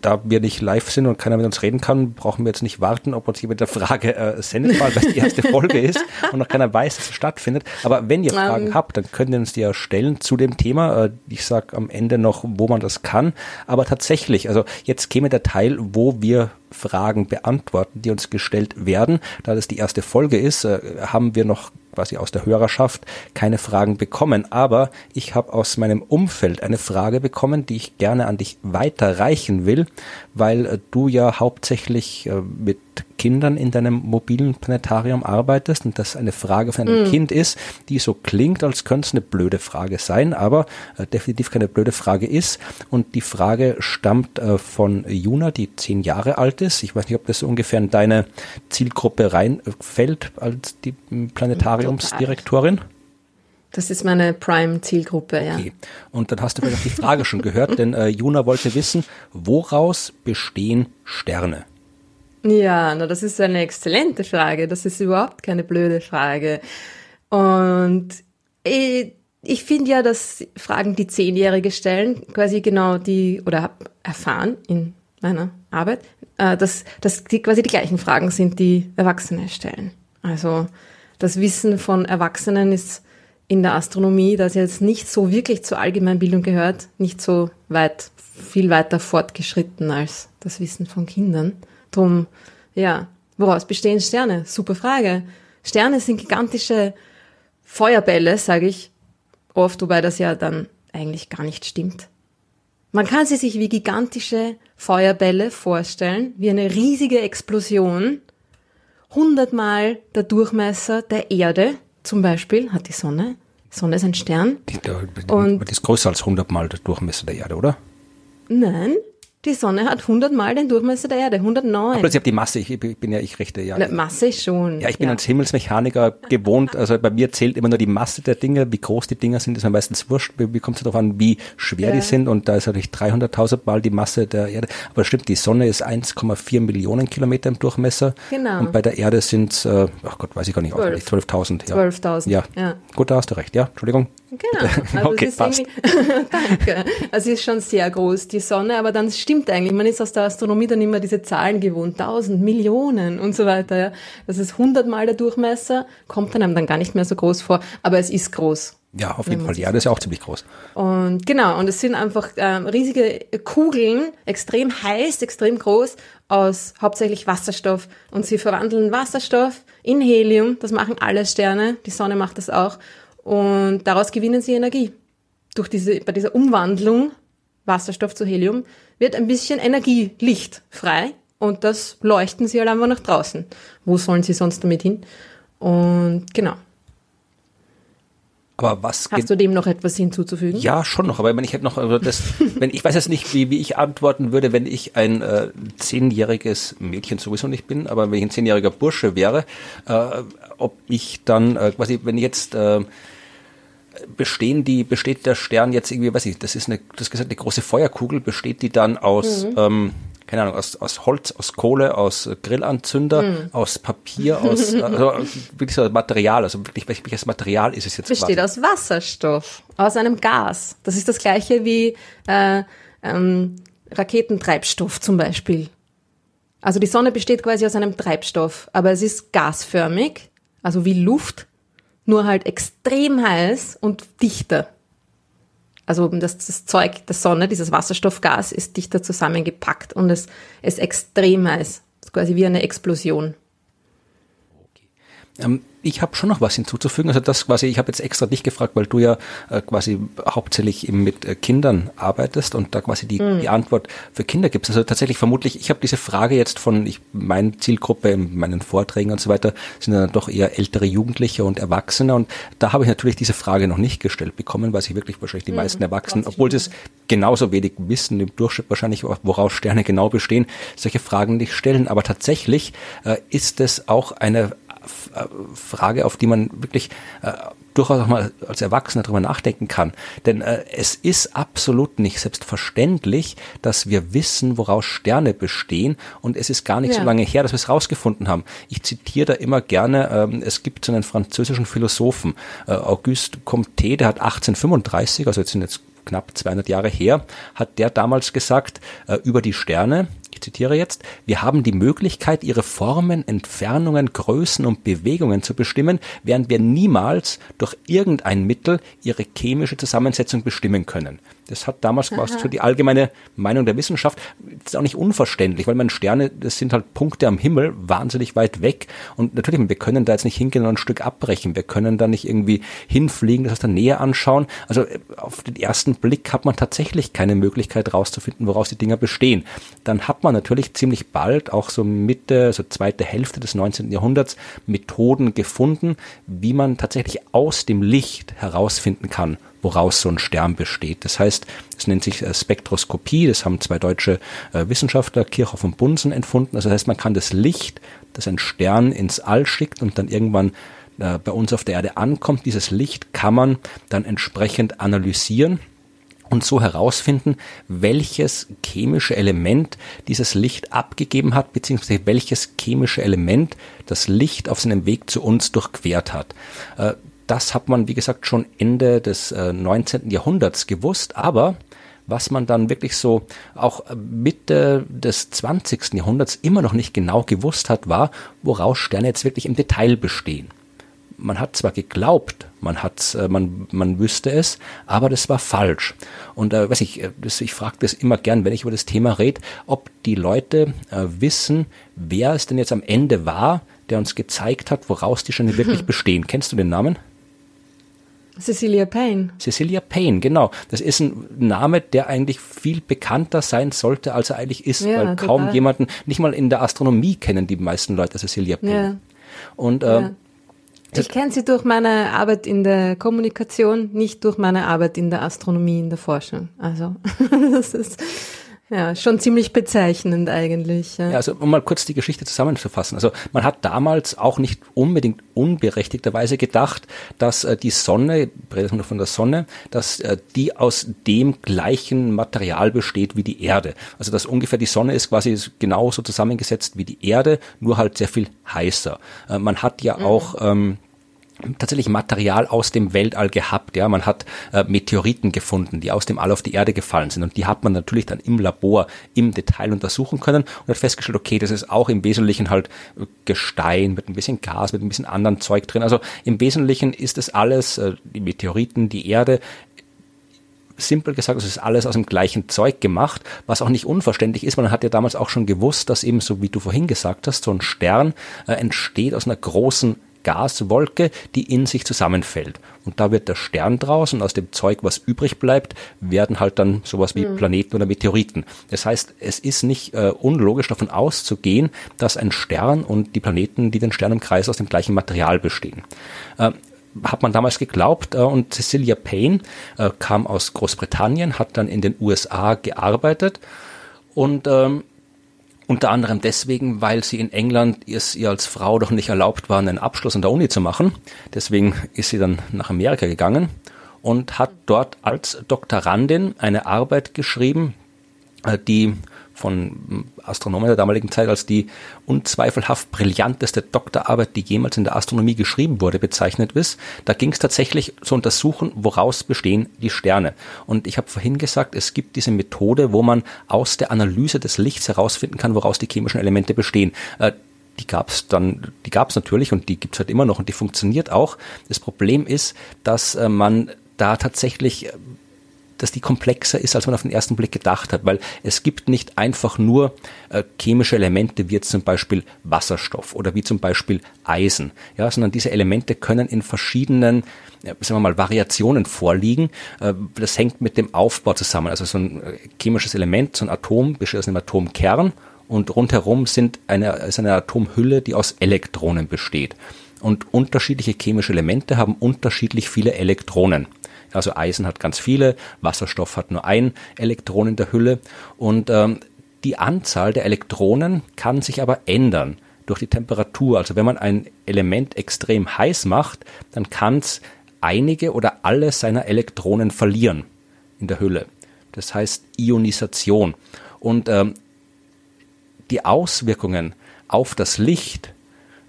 da wir nicht live sind und keiner mit uns reden kann, brauchen wir jetzt nicht warten, ob uns jemand der Frage äh, sendet, weil das die erste Folge ist und noch keiner weiß, dass es stattfindet. Aber wenn ihr Fragen um. Ähm. habt, dann könnt ihr uns die ja stellen zu dem Thema. Äh, ich sag am Ende noch, wo man das kann. Aber tatsächlich, also jetzt käme der Teil, wo wir Fragen beantworten, die uns gestellt werden. Da das die erste Folge ist, äh, haben wir noch quasi aus der Hörerschaft keine Fragen bekommen. Aber ich habe aus meinem Umfeld eine Frage bekommen, die ich gerne an dich weiterreichen will, weil äh, du ja hauptsächlich äh, mit Kindern in deinem mobilen Planetarium arbeitest und das eine Frage von einem mm. Kind ist, die so klingt, als könnte es eine blöde Frage sein, aber äh, definitiv keine blöde Frage ist. Und die Frage stammt äh, von Juna, die zehn Jahre alt ist. Ich weiß nicht, ob das ungefähr in deine Zielgruppe reinfällt als die Planetariumsdirektorin. Das ist meine Prime-Zielgruppe, ja. Okay. Und dann hast du vielleicht die Frage schon gehört, denn äh, Juna wollte wissen, woraus bestehen Sterne? Ja, na, das ist eine exzellente Frage. Das ist überhaupt keine blöde Frage. Und ich, ich finde ja, dass Fragen, die Zehnjährige stellen, quasi genau die, oder habe erfahren in meiner Arbeit, äh, dass, dass die quasi die gleichen Fragen sind, die Erwachsene stellen. Also das Wissen von Erwachsenen ist in der Astronomie, das jetzt nicht so wirklich zur Allgemeinbildung gehört, nicht so weit, viel weiter fortgeschritten als das Wissen von Kindern. Drum, ja, woraus bestehen Sterne? Super Frage. Sterne sind gigantische Feuerbälle, sage ich oft, wobei das ja dann eigentlich gar nicht stimmt. Man kann sie sich wie gigantische Feuerbälle vorstellen, wie eine riesige Explosion, hundertmal der Durchmesser der Erde, zum Beispiel, hat die Sonne. Die Sonne ist ein Stern. Die, die, und, die ist größer als hundertmal der Durchmesser der Erde, oder? Nein, Die Sonne hat 100 Mal den Durchmesser der Erde, 109. Aber ich habe die Masse, ich, bin ja, ich richte, ja. Na, Masse schon. Ja, ich bin als Himmelsmechaniker gewohnt, also bei mir zählt immer nur die Masse der Dinge, wie groß die Dinger sind, ist mir meistens wurscht, wie kommt es darauf an, wie schwer Ja. die sind und da ist natürlich 300.000 Mal die Masse der Erde. Aber stimmt, die Sonne ist 1,4 Millionen Kilometer im Durchmesser Genau. und bei der Erde sind es, äh, ach Gott, weiß ich gar nicht, auswendig, 12.000. Ja. 12.000, Ja. ja. gut, da hast du recht, ja, Entschuldigung. Genau. Also Okay, passt. danke. Also es ist schon sehr groß, die Sonne, aber dann stimmt eigentlich. Man ist aus der Astronomie dann immer diese Zahlen gewohnt, tausend, Millionen und so weiter. Ja. Das ist hundertmal der Durchmesser, kommt dann einem dann gar nicht mehr so groß vor, aber es ist groß. Ja, auf jeden Fall, die Erde ist ja auch ziemlich groß. Und genau, und es sind einfach ähm, riesige Kugeln, extrem heiß, extrem groß, aus hauptsächlich Wasserstoff. Und sie verwandeln Wasserstoff in Helium. Das machen alle Sterne. Die Sonne macht das auch. Und daraus gewinnen sie Energie. Durch diese, bei dieser Umwandlung Wasserstoff zu Helium wird ein bisschen Energie, Licht frei. Und das leuchten sie halt einfach nach draußen. Wo sollen sie sonst damit hin? Und genau. Aber was Hast du dem noch etwas hinzuzufügen? Ja, schon noch, aber ich meine, ich hätte noch, also das, wenn ich weiß jetzt nicht, wie, wie ich antworten würde, wenn ich ein äh, zehnjähriges Mädchen sowieso nicht bin, aber wenn ich ein zehnjähriger Bursche wäre, äh, ob ich dann äh, quasi, wenn ich jetzt äh, bestehen die, besteht der Stern jetzt irgendwie, weiß ich, das ist eine, das gesagt, eine große Feuerkugel, besteht die dann aus, ähm, keine Ahnung, aus, aus Holz, aus Kohle, aus Grillanzünder, aus Papier, aus, also wirklich so Material, also wirklich, welches Material ist es jetzt besteht quasi? aus Wasserstoff, aus einem Gas. Das ist das gleiche wie äh, ähm, Raketentreibstoff zum Beispiel. Also die Sonne besteht quasi aus einem Treibstoff, aber es ist gasförmig, also wie Luft, nur halt extrem heiß und dichter. Also das, das Zeug der Sonne, dieses Wasserstoffgas, ist dichter zusammengepackt und es ist extrem heiß. Das ist quasi wie eine Explosion. Ähm, ich habe schon noch was hinzuzufügen. Also das quasi, ich habe jetzt extra dich gefragt, weil du ja äh, quasi hauptsächlich eben mit äh, Kindern arbeitest und da quasi die, die Antwort für Kinder gibst. Also tatsächlich vermutlich, ich habe diese Frage jetzt von ich, meine Zielgruppe in meinen Vorträgen und so weiter, sind dann doch eher ältere Jugendliche und Erwachsene und da habe ich natürlich diese Frage noch nicht gestellt bekommen, weil sich wirklich wahrscheinlich die meisten Erwachsenen, obwohl sie es genauso wenig wissen, im Durchschnitt wahrscheinlich, woraus Sterne genau bestehen, solche Fragen nicht stellen. Aber tatsächlich äh, ist es auch eine Frage, auf die man wirklich äh, durchaus auch mal als Erwachsener drüber nachdenken kann. Denn äh, es ist absolut nicht selbstverständlich, dass wir wissen, woraus Sterne bestehen und es ist gar nicht Ja. so lange her, dass wir es rausgefunden haben. Ich zitiere da immer gerne, ähm, es gibt so einen französischen Philosophen, äh, Auguste Comte, der hat 1835, also jetzt sind jetzt knapp 200 Jahre her, hat der damals gesagt äh, über die Sterne, ich zitiere jetzt, wir haben die Möglichkeit, ihre Formen, Entfernungen, Größen und Bewegungen zu bestimmen, während wir niemals durch irgendein Mittel ihre chemische Zusammensetzung bestimmen können. Das hat damals quasi so die allgemeine Meinung der Wissenschaft. Das ist auch nicht unverständlich, weil man Sterne, das sind halt Punkte am Himmel, wahnsinnig weit weg. Und natürlich, wir können da jetzt nicht hingehen und ein Stück abbrechen. Wir können da nicht irgendwie hinfliegen, das aus der Nähe anschauen. Also auf den ersten Blick hat man tatsächlich keine Möglichkeit rauszufinden, woraus die Dinger bestehen. Dann hat man natürlich ziemlich bald, auch so Mitte, so zweite Hälfte des 19. Jahrhunderts, Methoden gefunden, wie man tatsächlich aus dem Licht herausfinden kann, woraus so ein Stern besteht. Das heißt, es nennt sich äh, Spektroskopie, das haben zwei deutsche äh, Wissenschaftler, Kirchhoff und Bunsen, entfunden. Also das heißt, man kann das Licht, das ein Stern ins All schickt und dann irgendwann äh, bei uns auf der Erde ankommt, dieses Licht kann man dann entsprechend analysieren und so herausfinden, welches chemische Element dieses Licht abgegeben hat, beziehungsweise welches chemische Element das Licht auf seinem Weg zu uns durchquert hat. Äh, Das hat man, wie gesagt, schon Ende des äh, 19. Jahrhunderts gewusst, aber was man dann wirklich so auch Mitte des 20. Jahrhunderts immer noch nicht genau gewusst hat, war, woraus Sterne jetzt wirklich im Detail bestehen man hat zwar geglaubt, man hat, äh, man, man wüsste es, aber das war falsch. Und äh, weiß ich, äh, das, ich frage das immer gern, wenn ich über das Thema rede, ob die Leute äh, wissen, wer es denn jetzt am Ende war, der uns gezeigt hat, woraus die Sterne wirklich bestehen. Kennst du den Namen? Cecilia Payne. Cecilia Payne, genau. Das ist ein Name, der eigentlich viel bekannter sein sollte, als er eigentlich ist, Ja, weil kaum total. jemanden, nicht mal in der Astronomie kennen die meisten Leute Cecilia Payne. Ja. Und ähm, Ja. Ich kenne sie durch meine Arbeit in der Kommunikation, nicht durch meine Arbeit in der Astronomie, in der Forschung. Also das ist Ja, schon ziemlich bezeichnend eigentlich. Ja. ja. also um mal kurz die Geschichte zusammenzufassen. Also man hat damals auch nicht unbedingt unberechtigterweise gedacht, dass äh, die Sonne, ich nur von der Sonne, dass äh, die aus dem gleichen Material besteht wie die Erde. Also dass ungefähr die Sonne ist quasi genauso zusammengesetzt wie die Erde, nur halt sehr viel heißer. Äh, man hat ja mhm. auch ähm, tatsächlich Material aus dem Weltall gehabt. Ja, man hat äh, Meteoriten gefunden, die aus dem All auf die Erde gefallen sind und die hat man natürlich dann im Labor im Detail untersuchen können und hat festgestellt, okay, das ist auch im Wesentlichen halt äh, Gestein mit ein bisschen Gas, mit ein bisschen anderen Zeug drin. Also im Wesentlichen ist es alles, äh, die Meteoriten, die Erde, simpel gesagt, es ist alles aus dem gleichen Zeug gemacht, was auch nicht unverständlich ist. Man hat ja damals auch schon gewusst, dass eben so wie du vorhin gesagt hast, so ein Stern äh, entsteht aus einer großen Gaswolke, die in sich zusammenfällt. Und da wird der Stern draus und aus dem Zeug, was übrig bleibt, werden halt dann sowas wie mhm. Planeten oder Meteoriten. Das heißt, es ist nicht äh, unlogisch davon auszugehen, dass ein Stern und die Planeten, die den Stern umkreisen, aus dem gleichen Material bestehen. Äh, hat man damals geglaubt äh, und Cecilia Payne äh, kam aus Großbritannien, hat dann in den USA gearbeitet und ähm, unter anderem deswegen, weil sie in England es ihr als Frau doch nicht erlaubt war, einen Abschluss an der Uni zu machen. Deswegen ist sie dann nach Amerika gegangen und hat dort als Doktorandin eine Arbeit geschrieben, äh, die von Astronomen der damaligen Zeit als die unzweifelhaft brillanteste Doktorarbeit, die jemals in der Astronomie geschrieben wurde, bezeichnet ist. Da ging es tatsächlich zu untersuchen, woraus bestehen die Sterne. Und ich habe vorhin gesagt, es gibt diese Methode, wo man aus der Analyse des Lichts herausfinden kann, woraus die chemischen Elemente bestehen äh, die gab es dann, die gab es natürlich und die gibt es halt immer noch und die funktioniert auch. Das Problem ist, dass äh, man da tatsächlich dass die komplexer ist, als man auf den ersten Blick gedacht hat, weil es gibt nicht einfach nur äh, chemische Elemente wie jetzt zum Beispiel Wasserstoff oder wie zum Beispiel Eisen, ja, sondern diese Elemente können in verschiedenen ja, sagen wir mal, Variationen vorliegen. Äh, das hängt mit dem Aufbau zusammen. Also so ein äh, chemisches Element, so ein Atom besteht aus einem Atomkern und rundherum sind eine, ist eine Atomhülle, die aus Elektronen besteht. Und unterschiedliche chemische Elemente haben unterschiedlich viele Elektronen. Also Eisen hat ganz viele, Wasserstoff hat nur ein Elektron in der Hülle und ähm, die Anzahl der Elektronen kann sich aber ändern durch die Temperatur. Also wenn man ein Element extrem heiß macht, dann kann es einige oder alle seiner Elektronen verlieren in der Hülle. Das heißt Ionisation. Und ähm, die Auswirkungen auf das Licht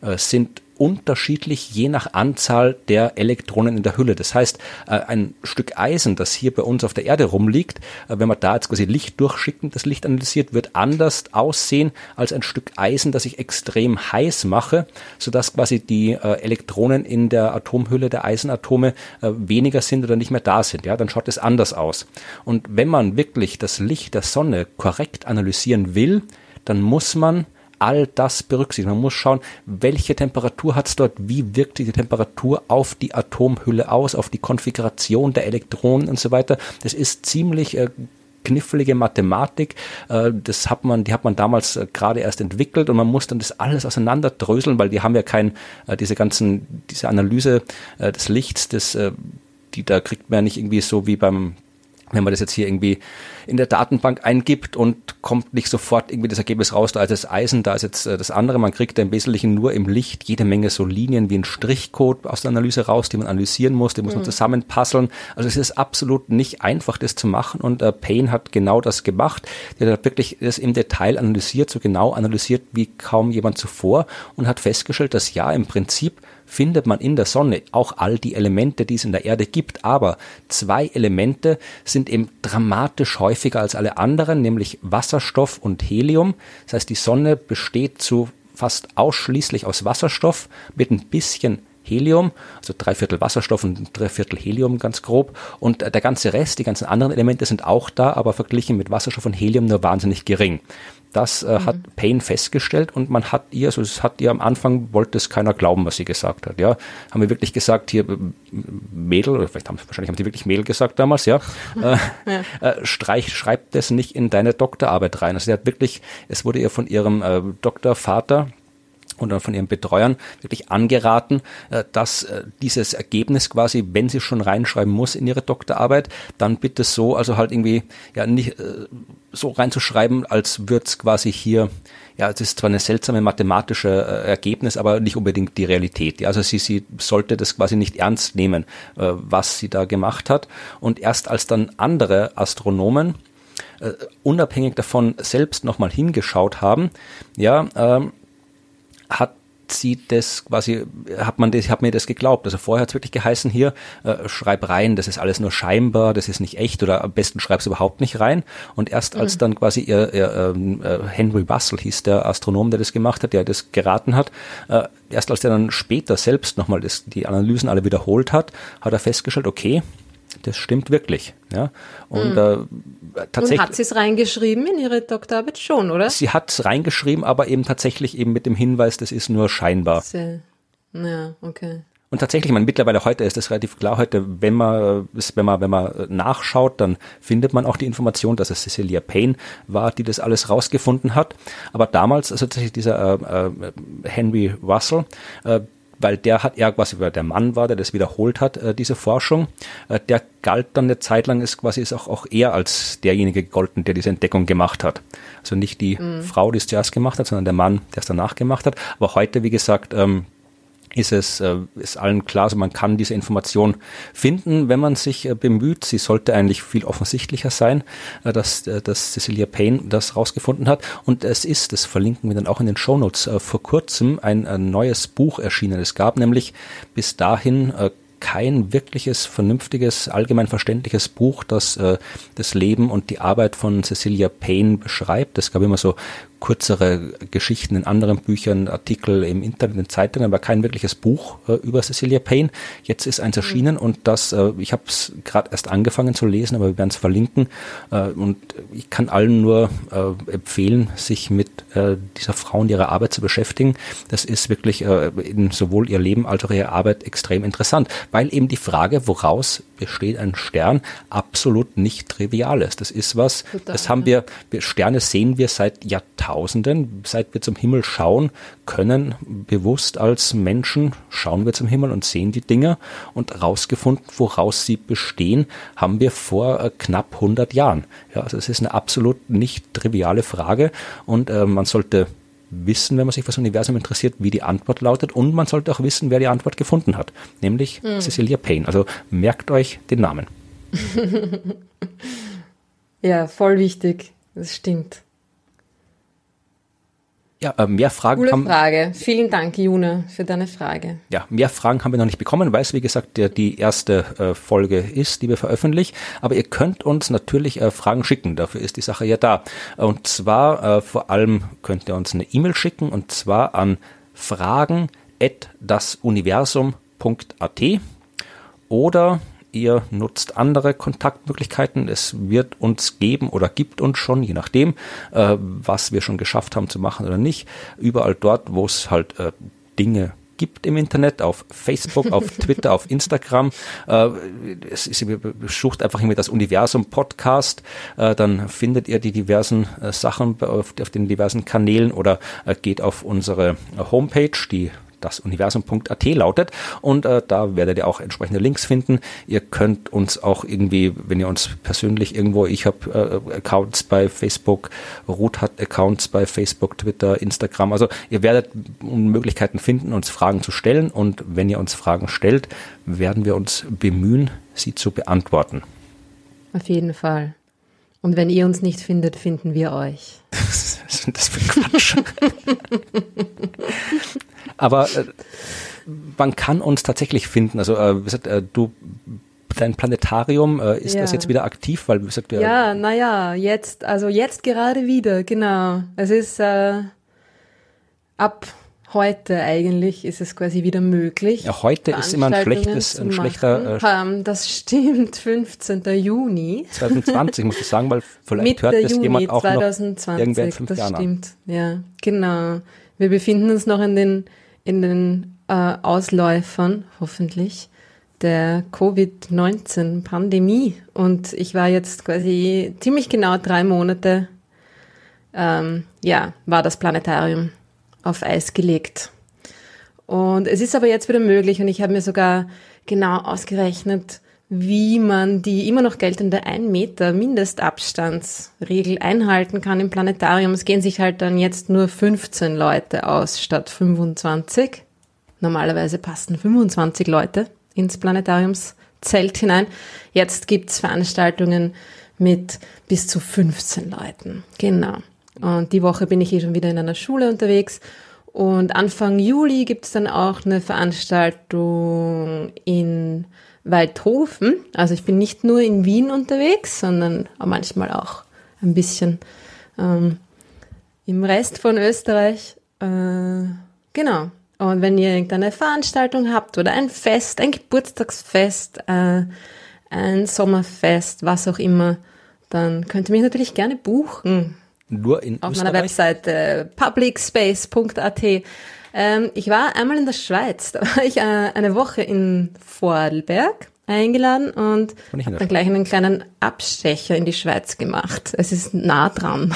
äh, sind unterschiedlich je nach Anzahl der Elektronen in der Hülle. Das heißt, äh, ein Stück Eisen, das hier bei uns auf der Erde rumliegt, äh, wenn man da jetzt quasi Licht durchschickt und das Licht analysiert, wird anders aussehen als ein Stück Eisen, das ich extrem heiß mache, sodass quasi die äh, Elektronen in der Atomhülle der Eisenatome weniger sind oder nicht mehr da sind. Ja, dann schaut es anders aus. Und wenn man wirklich das Licht der Sonne korrekt analysieren will, dann muss man all das berücksichtigen. Man muss schauen, welche Temperatur hat es dort, wie wirkt die Temperatur auf die Atomhülle aus, auf die Konfiguration der Elektronen und so weiter. Das ist ziemlich äh, knifflige Mathematik. Äh, das hat man, die hat man damals äh, gerade erst entwickelt und man muss dann das alles auseinanderdröseln, weil die haben ja kein, äh, diese ganzen, diese Analyse des Lichts, das, die da kriegt man ja nicht irgendwie so wie beim wenn man das jetzt hier irgendwie in der Datenbank eingibt und kommt nicht sofort irgendwie das Ergebnis raus, da ist das Eisen, da ist jetzt äh, das andere. Man kriegt im Wesentlichen nur im Licht jede Menge so Linien wie ein Strichcode aus der Analyse raus, die man analysieren muss, die muss man mhm. zusammenpuzzeln. Also es ist absolut nicht einfach, das zu machen und äh, Payne hat genau das gemacht. Der hat wirklich das im Detail analysiert, so genau analysiert wie kaum jemand zuvor und hat festgestellt, dass ja im Prinzip findet man in der Sonne auch all die Elemente, die es in der Erde gibt, aber zwei Elemente sind eben dramatisch häufiger als alle anderen, nämlich Wasserstoff und Helium. Das heißt, die Sonne besteht zu fast ausschließlich aus Wasserstoff mit ein bisschen Helium, also drei Viertel Wasserstoff und drei Viertel Helium ganz grob. Und der ganze Rest, die ganzen anderen Elemente sind auch da, aber verglichen mit Wasserstoff und Helium nur wahnsinnig gering. Das äh, mhm. hat Payne festgestellt und man hat ihr, also es hat ihr am Anfang wollte es keiner glauben, was sie gesagt hat. Ja, haben wir wirklich gesagt hier Mädel oder vielleicht haben wahrscheinlich haben sie wirklich Mädel gesagt damals, ja. Äh, ja. Äh, streich, schreibt das nicht in deine Doktorarbeit rein. Also sie hat wirklich, es wurde ihr von ihrem äh, Doktorvater und dann von ihren Betreuern wirklich angeraten, äh, dass äh, dieses Ergebnis quasi, wenn sie schon reinschreiben muss in ihre Doktorarbeit, dann bitte so, also halt irgendwie ja nicht äh, so reinzuschreiben, als würde es quasi hier ja, es ist zwar eine seltsame mathematische Ergebnis, aber nicht unbedingt die Realität. Ja, also sie, sie sollte das quasi nicht ernst nehmen, was sie da gemacht hat. Und erst als dann andere Astronomen unabhängig davon selbst nochmal hingeschaut haben, ja, ähm, hat sie das quasi, hat man das, hat mir das geglaubt. Also vorher hat es wirklich geheißen, hier, äh, schreib rein, das ist alles nur scheinbar, das ist nicht echt oder am besten schreib's überhaupt nicht rein. Und erst als mhm. dann quasi ihr, ihr ähm, äh, Henry Russell hieß der Astronom, der das gemacht hat, der das geraten hat, äh, erst als der dann später selbst nochmal das, die Analysen alle wiederholt hat, hat er festgestellt, okay, das stimmt wirklich. Ja? Und, mhm. äh, tatsächlich, Und hat sie es reingeschrieben in ihre Doktorarbeit schon, oder? Sie hat es reingeschrieben, aber eben tatsächlich eben mit dem Hinweis, das ist nur scheinbar. Sehr, ja, okay. Und tatsächlich, man mittlerweile heute ist das relativ klar. Heute, wenn man, wenn man, wenn man nachschaut, dann findet man auch die Information, dass es Cecilia Payne war, die das alles rausgefunden hat. Aber damals, also tatsächlich dieser äh, äh, Henry Russell, äh, weil der hat er quasi, weil der Mann war, der das wiederholt hat, äh, diese Forschung, äh, der galt dann eine Zeit lang, ist quasi ist auch, auch er als derjenige gegolten, der diese Entdeckung gemacht hat. Also nicht die mhm. Frau, die es zuerst gemacht hat, sondern der Mann, der es danach gemacht hat. Aber heute, wie gesagt, ähm, ist es äh, ist allen klar, also man kann diese Information finden, wenn man sich äh, bemüht. Sie sollte eigentlich viel offensichtlicher sein, äh, dass, dass Cecilia Payne das rausgefunden hat. Und es ist, das verlinken wir dann auch in den Shownotes, äh, vor kurzem ein, neues Buch erschienen. Es gab nämlich bis dahin kein wirkliches, vernünftiges, allgemein verständliches Buch, das äh, das Leben und die Arbeit von Cecilia Payne beschreibt. Es gab immer so kürzere Geschichten in anderen Büchern, Artikel im Internet, in Zeitungen, aber kein wirkliches Buch äh, über Cecilia Payne. Jetzt ist eins erschienen mhm. und das, äh, ich habe es gerade erst angefangen zu lesen, aber wir werden es verlinken äh, und ich kann allen nur äh, empfehlen, sich mit äh, dieser Frau und ihrer Arbeit zu beschäftigen. Das ist wirklich äh, in sowohl ihr Leben als auch ihre Arbeit extrem interessant, weil eben die Frage, woraus besteht ein Stern, absolut nicht trivial ist. Das ist was, Total, das haben wir, Sterne sehen wir seit Jahrtausenden, seit wir zum Himmel schauen können, bewusst als Menschen schauen wir zum Himmel und sehen die Dinge und rausgefunden, woraus sie bestehen, haben wir vor äh, knapp 100 Jahren. Ja, also es ist eine absolut nicht triviale Frage und äh, man sollte wissen, wenn man sich für das Universum interessiert, wie die Antwort lautet und man sollte auch wissen, wer die Antwort gefunden hat, nämlich mhm. Cecilia Payne. Also merkt euch den Namen. ja, voll wichtig. Das stimmt. Ja, äh, mehr Fragen Coole haben. Frage. Vielen Dank, Juna, für deine Frage. Ja, mehr Fragen haben wir noch nicht bekommen, weil es, wie gesagt, der, die erste äh, Folge ist, die wir veröffentlichen. Aber ihr könnt uns natürlich äh, Fragen schicken. Dafür ist die Sache ja da. Und zwar, äh, vor allem könnt ihr uns eine E-Mail schicken und zwar an fragen.dasuniversum.at oder ihr nutzt andere Kontaktmöglichkeiten. Es wird uns geben oder gibt uns schon, je nachdem, äh, was wir schon geschafft haben zu machen oder nicht, überall dort, wo es halt äh, Dinge gibt im Internet, auf Facebook, auf Twitter, auf Instagram. Äh, es ist, sucht einfach immer das Universum Podcast, äh, dann findet ihr die diversen äh, Sachen auf, auf, den diversen Kanälen oder äh, geht auf unsere Homepage, die das Universum.at lautet und äh, da werdet ihr auch entsprechende Links finden. Ihr könnt uns auch irgendwie, wenn ihr uns persönlich irgendwo, ich habe äh, Accounts bei Facebook, Ruth hat Accounts bei Facebook, Twitter, Instagram, also ihr werdet Möglichkeiten finden, uns Fragen zu stellen und wenn ihr uns Fragen stellt, werden wir uns bemühen, sie zu beantworten. Auf jeden Fall. Und wenn ihr uns nicht findet, finden wir euch. Was sind das für Quatsch? Aber äh, man kann uns tatsächlich finden. Also äh, wie gesagt, äh, du dein Planetarium, äh, ist ja. das jetzt wieder aktiv? Weil, wie gesagt, ja, ja naja, jetzt, also jetzt gerade wieder, genau. Es ist äh, ab heute eigentlich ist es quasi wieder möglich. Ja, heute ist immer ein schlechtes, ein schlechter. Äh, das stimmt, 15. Juni. 2020 muss ich sagen, weil vielleicht hört das Juni jemand auch 2020, noch irgendwer in fünf das Jahren stimmt. An. Ja, genau. Wir befinden uns noch in den in den äh, Ausläufern, hoffentlich, der Covid-19-Pandemie. Und ich war jetzt quasi ziemlich genau drei Monate, ähm, ja, war das Planetarium auf Eis gelegt. Und es ist aber jetzt wieder möglich und ich habe mir sogar genau ausgerechnet, wie man die immer noch geltende 1 Meter Mindestabstandsregel einhalten kann im Planetarium. Es gehen sich halt dann jetzt nur 15 Leute aus statt 25. Normalerweise passen 25 Leute ins Planetariumszelt hinein. Jetzt gibt's Veranstaltungen mit bis zu 15 Leuten. Genau. Und die Woche bin ich eh schon wieder in einer Schule unterwegs. Und Anfang Juli gibt's dann auch eine Veranstaltung in Waldhofen. Also ich bin nicht nur in Wien unterwegs, sondern manchmal auch ein bisschen ähm, im Rest von Österreich. Äh, genau. Und wenn ihr irgendeine Veranstaltung habt oder ein Fest, ein Geburtstagsfest, äh, ein Sommerfest, was auch immer, dann könnt ihr mich natürlich gerne buchen. Nur in Auf Österreich? meiner Webseite publicspace.at. Ähm, ich war einmal in der Schweiz, da war ich äh, eine Woche in Vorarlberg eingeladen und habe dann gleich einen kleinen Abstecher in die Schweiz gemacht. Es ist nah dran.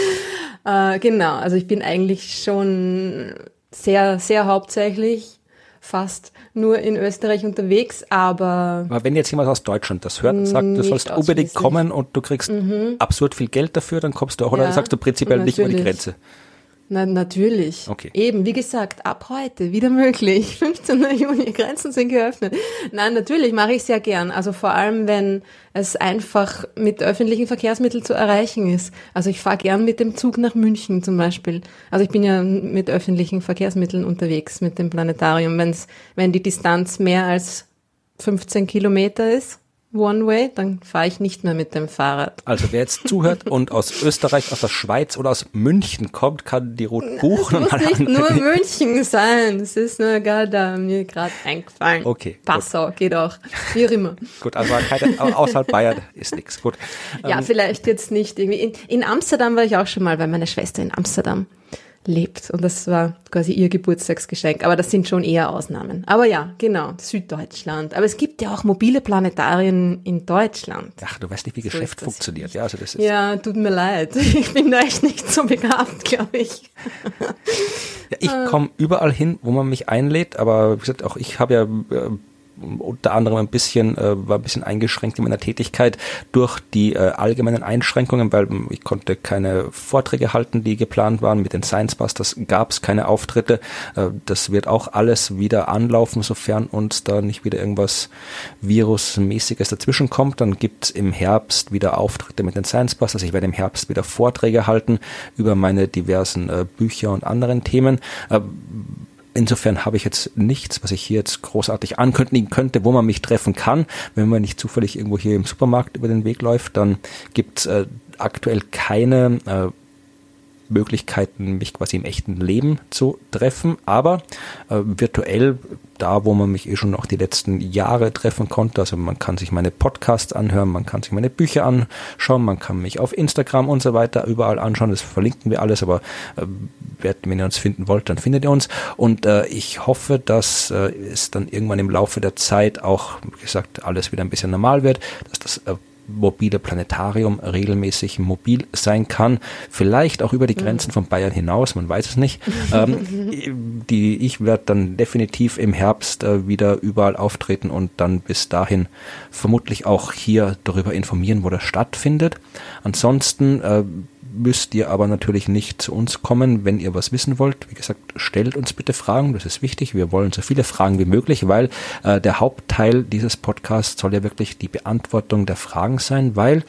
äh, genau, also ich bin eigentlich schon sehr, sehr hauptsächlich fast nur in Österreich unterwegs, aber Aber wenn jetzt jemand aus Deutschland das hört und sagt, du sollst unbedingt kommen und du kriegst absurd viel Geld dafür, dann kommst du auch, oder Ja, sagst du prinzipiell nicht über die natürlich. Grenze? Na, natürlich. Okay. Eben, wie gesagt, ab heute wieder möglich. 15. Juni, Grenzen sind geöffnet. Nein, natürlich mache ich sehr gern. Also vor allem, wenn es einfach mit öffentlichen Verkehrsmitteln zu erreichen ist. Also ich fahre gern mit dem Zug nach München zum Beispiel. Also ich bin ja mit öffentlichen Verkehrsmitteln unterwegs mit dem Planetarium. Wenn's, wenn die Distanz mehr als 15 Kilometer ist, One Way, dann fahre ich nicht mehr mit dem Fahrrad. Also wer jetzt zuhört und aus Österreich, aus der Schweiz oder aus München kommt, kann die Route buchen. muss und nicht nur München sein. Es ist nur gerade da mir gerade eingefallen. Okay, Passau geht auch. Wie auch immer. Gut, also keine, außerhalb Bayern ist nichts. Gut. Ja, vielleicht jetzt nicht irgendwie. In, in Amsterdam war ich auch schon mal, weil meine Schwester in Amsterdam lebt. Und das war quasi ihr Geburtstagsgeschenk. Aber das sind schon eher Ausnahmen. Aber ja, genau, Süddeutschland. Aber es gibt ja auch mobile Planetarien in Deutschland. Ach, du weißt nicht, wie So Geschäft funktioniert. Ja, also das ist, Ja, tut mir leid. Ich bin da echt nicht so begabt, glaube ich. Ja, ich komme überall hin, wo man mich einlädt, aber wie gesagt, auch ich habe ja äh, unter anderem ein bisschen, äh, war ein bisschen eingeschränkt in meiner Tätigkeit durch die äh, allgemeinen Einschränkungen, weil ähm, ich konnte keine Vorträge halten, die geplant waren. Mit den Science Busters gab es keine Auftritte. Äh, das wird auch alles wieder anlaufen, sofern uns da nicht wieder irgendwas Virusmäßiges dazwischen kommt. Dann gibt's im Herbst wieder Auftritte mit den Science Busters. Ich werde im Herbst wieder Vorträge halten über meine diversen äh, Bücher und anderen Themen. Äh, Insofern habe ich jetzt nichts, was ich hier jetzt großartig ankündigen könnte, wo man mich treffen kann. Wenn man nicht zufällig irgendwo hier im Supermarkt über den Weg läuft, dann gibt's äh, aktuell keine äh, Möglichkeiten, mich quasi im echten Leben zu treffen, aber äh, virtuell da, wo man mich eh schon auch die letzten Jahre treffen konnte. Also man kann sich meine Podcasts anhören, man kann sich meine Bücher anschauen, man kann mich auf Instagram und so weiter überall anschauen. Das verlinken wir alles, aber äh, wenn ihr uns finden wollt, dann findet ihr uns. Und äh, ich hoffe, dass äh, es dann irgendwann im Laufe der Zeit auch, wie gesagt, alles wieder ein bisschen normal wird, dass das äh, mobile Planetarium regelmäßig mobil sein kann, vielleicht auch über die Grenzen von Bayern hinaus, man weiß es nicht. ähm, die, ich werde dann definitiv im Herbst äh, wieder überall auftreten und dann bis dahin vermutlich auch hier darüber informieren, wo das stattfindet. Ansonsten äh, müsst ihr aber natürlich nicht zu uns kommen, wenn ihr was wissen wollt. Wie gesagt, stellt uns bitte Fragen, das ist wichtig. Wir wollen so viele Fragen wie möglich, weil äh, der Hauptteil dieses Podcasts soll ja wirklich die Beantwortung der Fragen sein, weil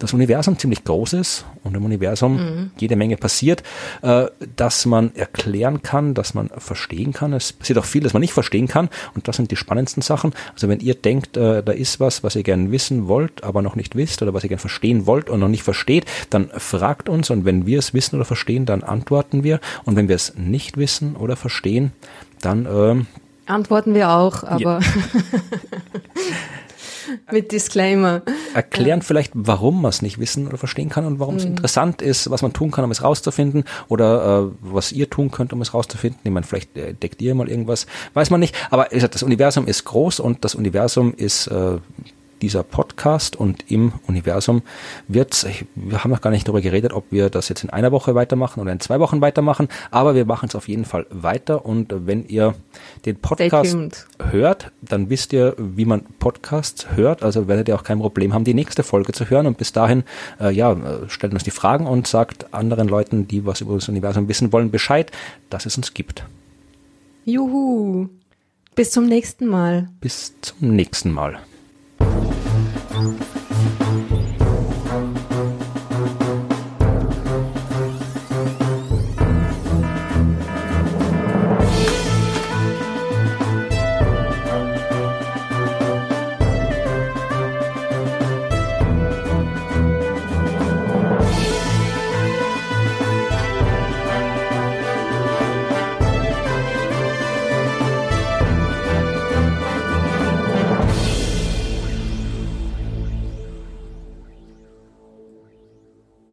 das Universum ziemlich groß ist und im Universum jede Menge passiert, äh, dass man erklären kann, dass man verstehen kann. Es passiert auch viel, das man nicht verstehen kann und das sind die spannendsten Sachen. Also wenn ihr denkt, äh, da ist was, was ihr gerne wissen wollt, aber noch nicht wisst oder was ihr gerne verstehen wollt und noch nicht versteht, dann fragt uns und wenn wir es wissen oder verstehen, dann antworten wir und wenn wir es nicht wissen oder verstehen, dann ähm, Antworten wir auch, aber mit Disclaimer. erklären vielleicht, warum man es nicht wissen oder verstehen kann und warum es interessant ist, was man tun kann, um es rauszufinden oder äh, was ihr tun könnt, um es rauszufinden. Ich meine, vielleicht äh, deckt ihr mal irgendwas, weiß man nicht. Aber wie gesagt, das Universum ist groß und das Universum ist äh, dieser Podcast und im Universum wird, wir haben noch gar nicht darüber geredet, ob wir das jetzt in einer Woche weitermachen oder in zwei Wochen weitermachen, aber wir machen es auf jeden Fall weiter und wenn ihr den Podcast hört, dann wisst ihr, wie man Podcasts hört, also werdet ihr auch kein Problem haben, die nächste Folge zu hören und bis dahin, äh, ja, stellt uns die Fragen und sagt anderen Leuten, die was über das Universum wissen wollen, Bescheid, dass es uns gibt. Juhu. Bis zum nächsten Mal. Bis zum nächsten Mal. Bye.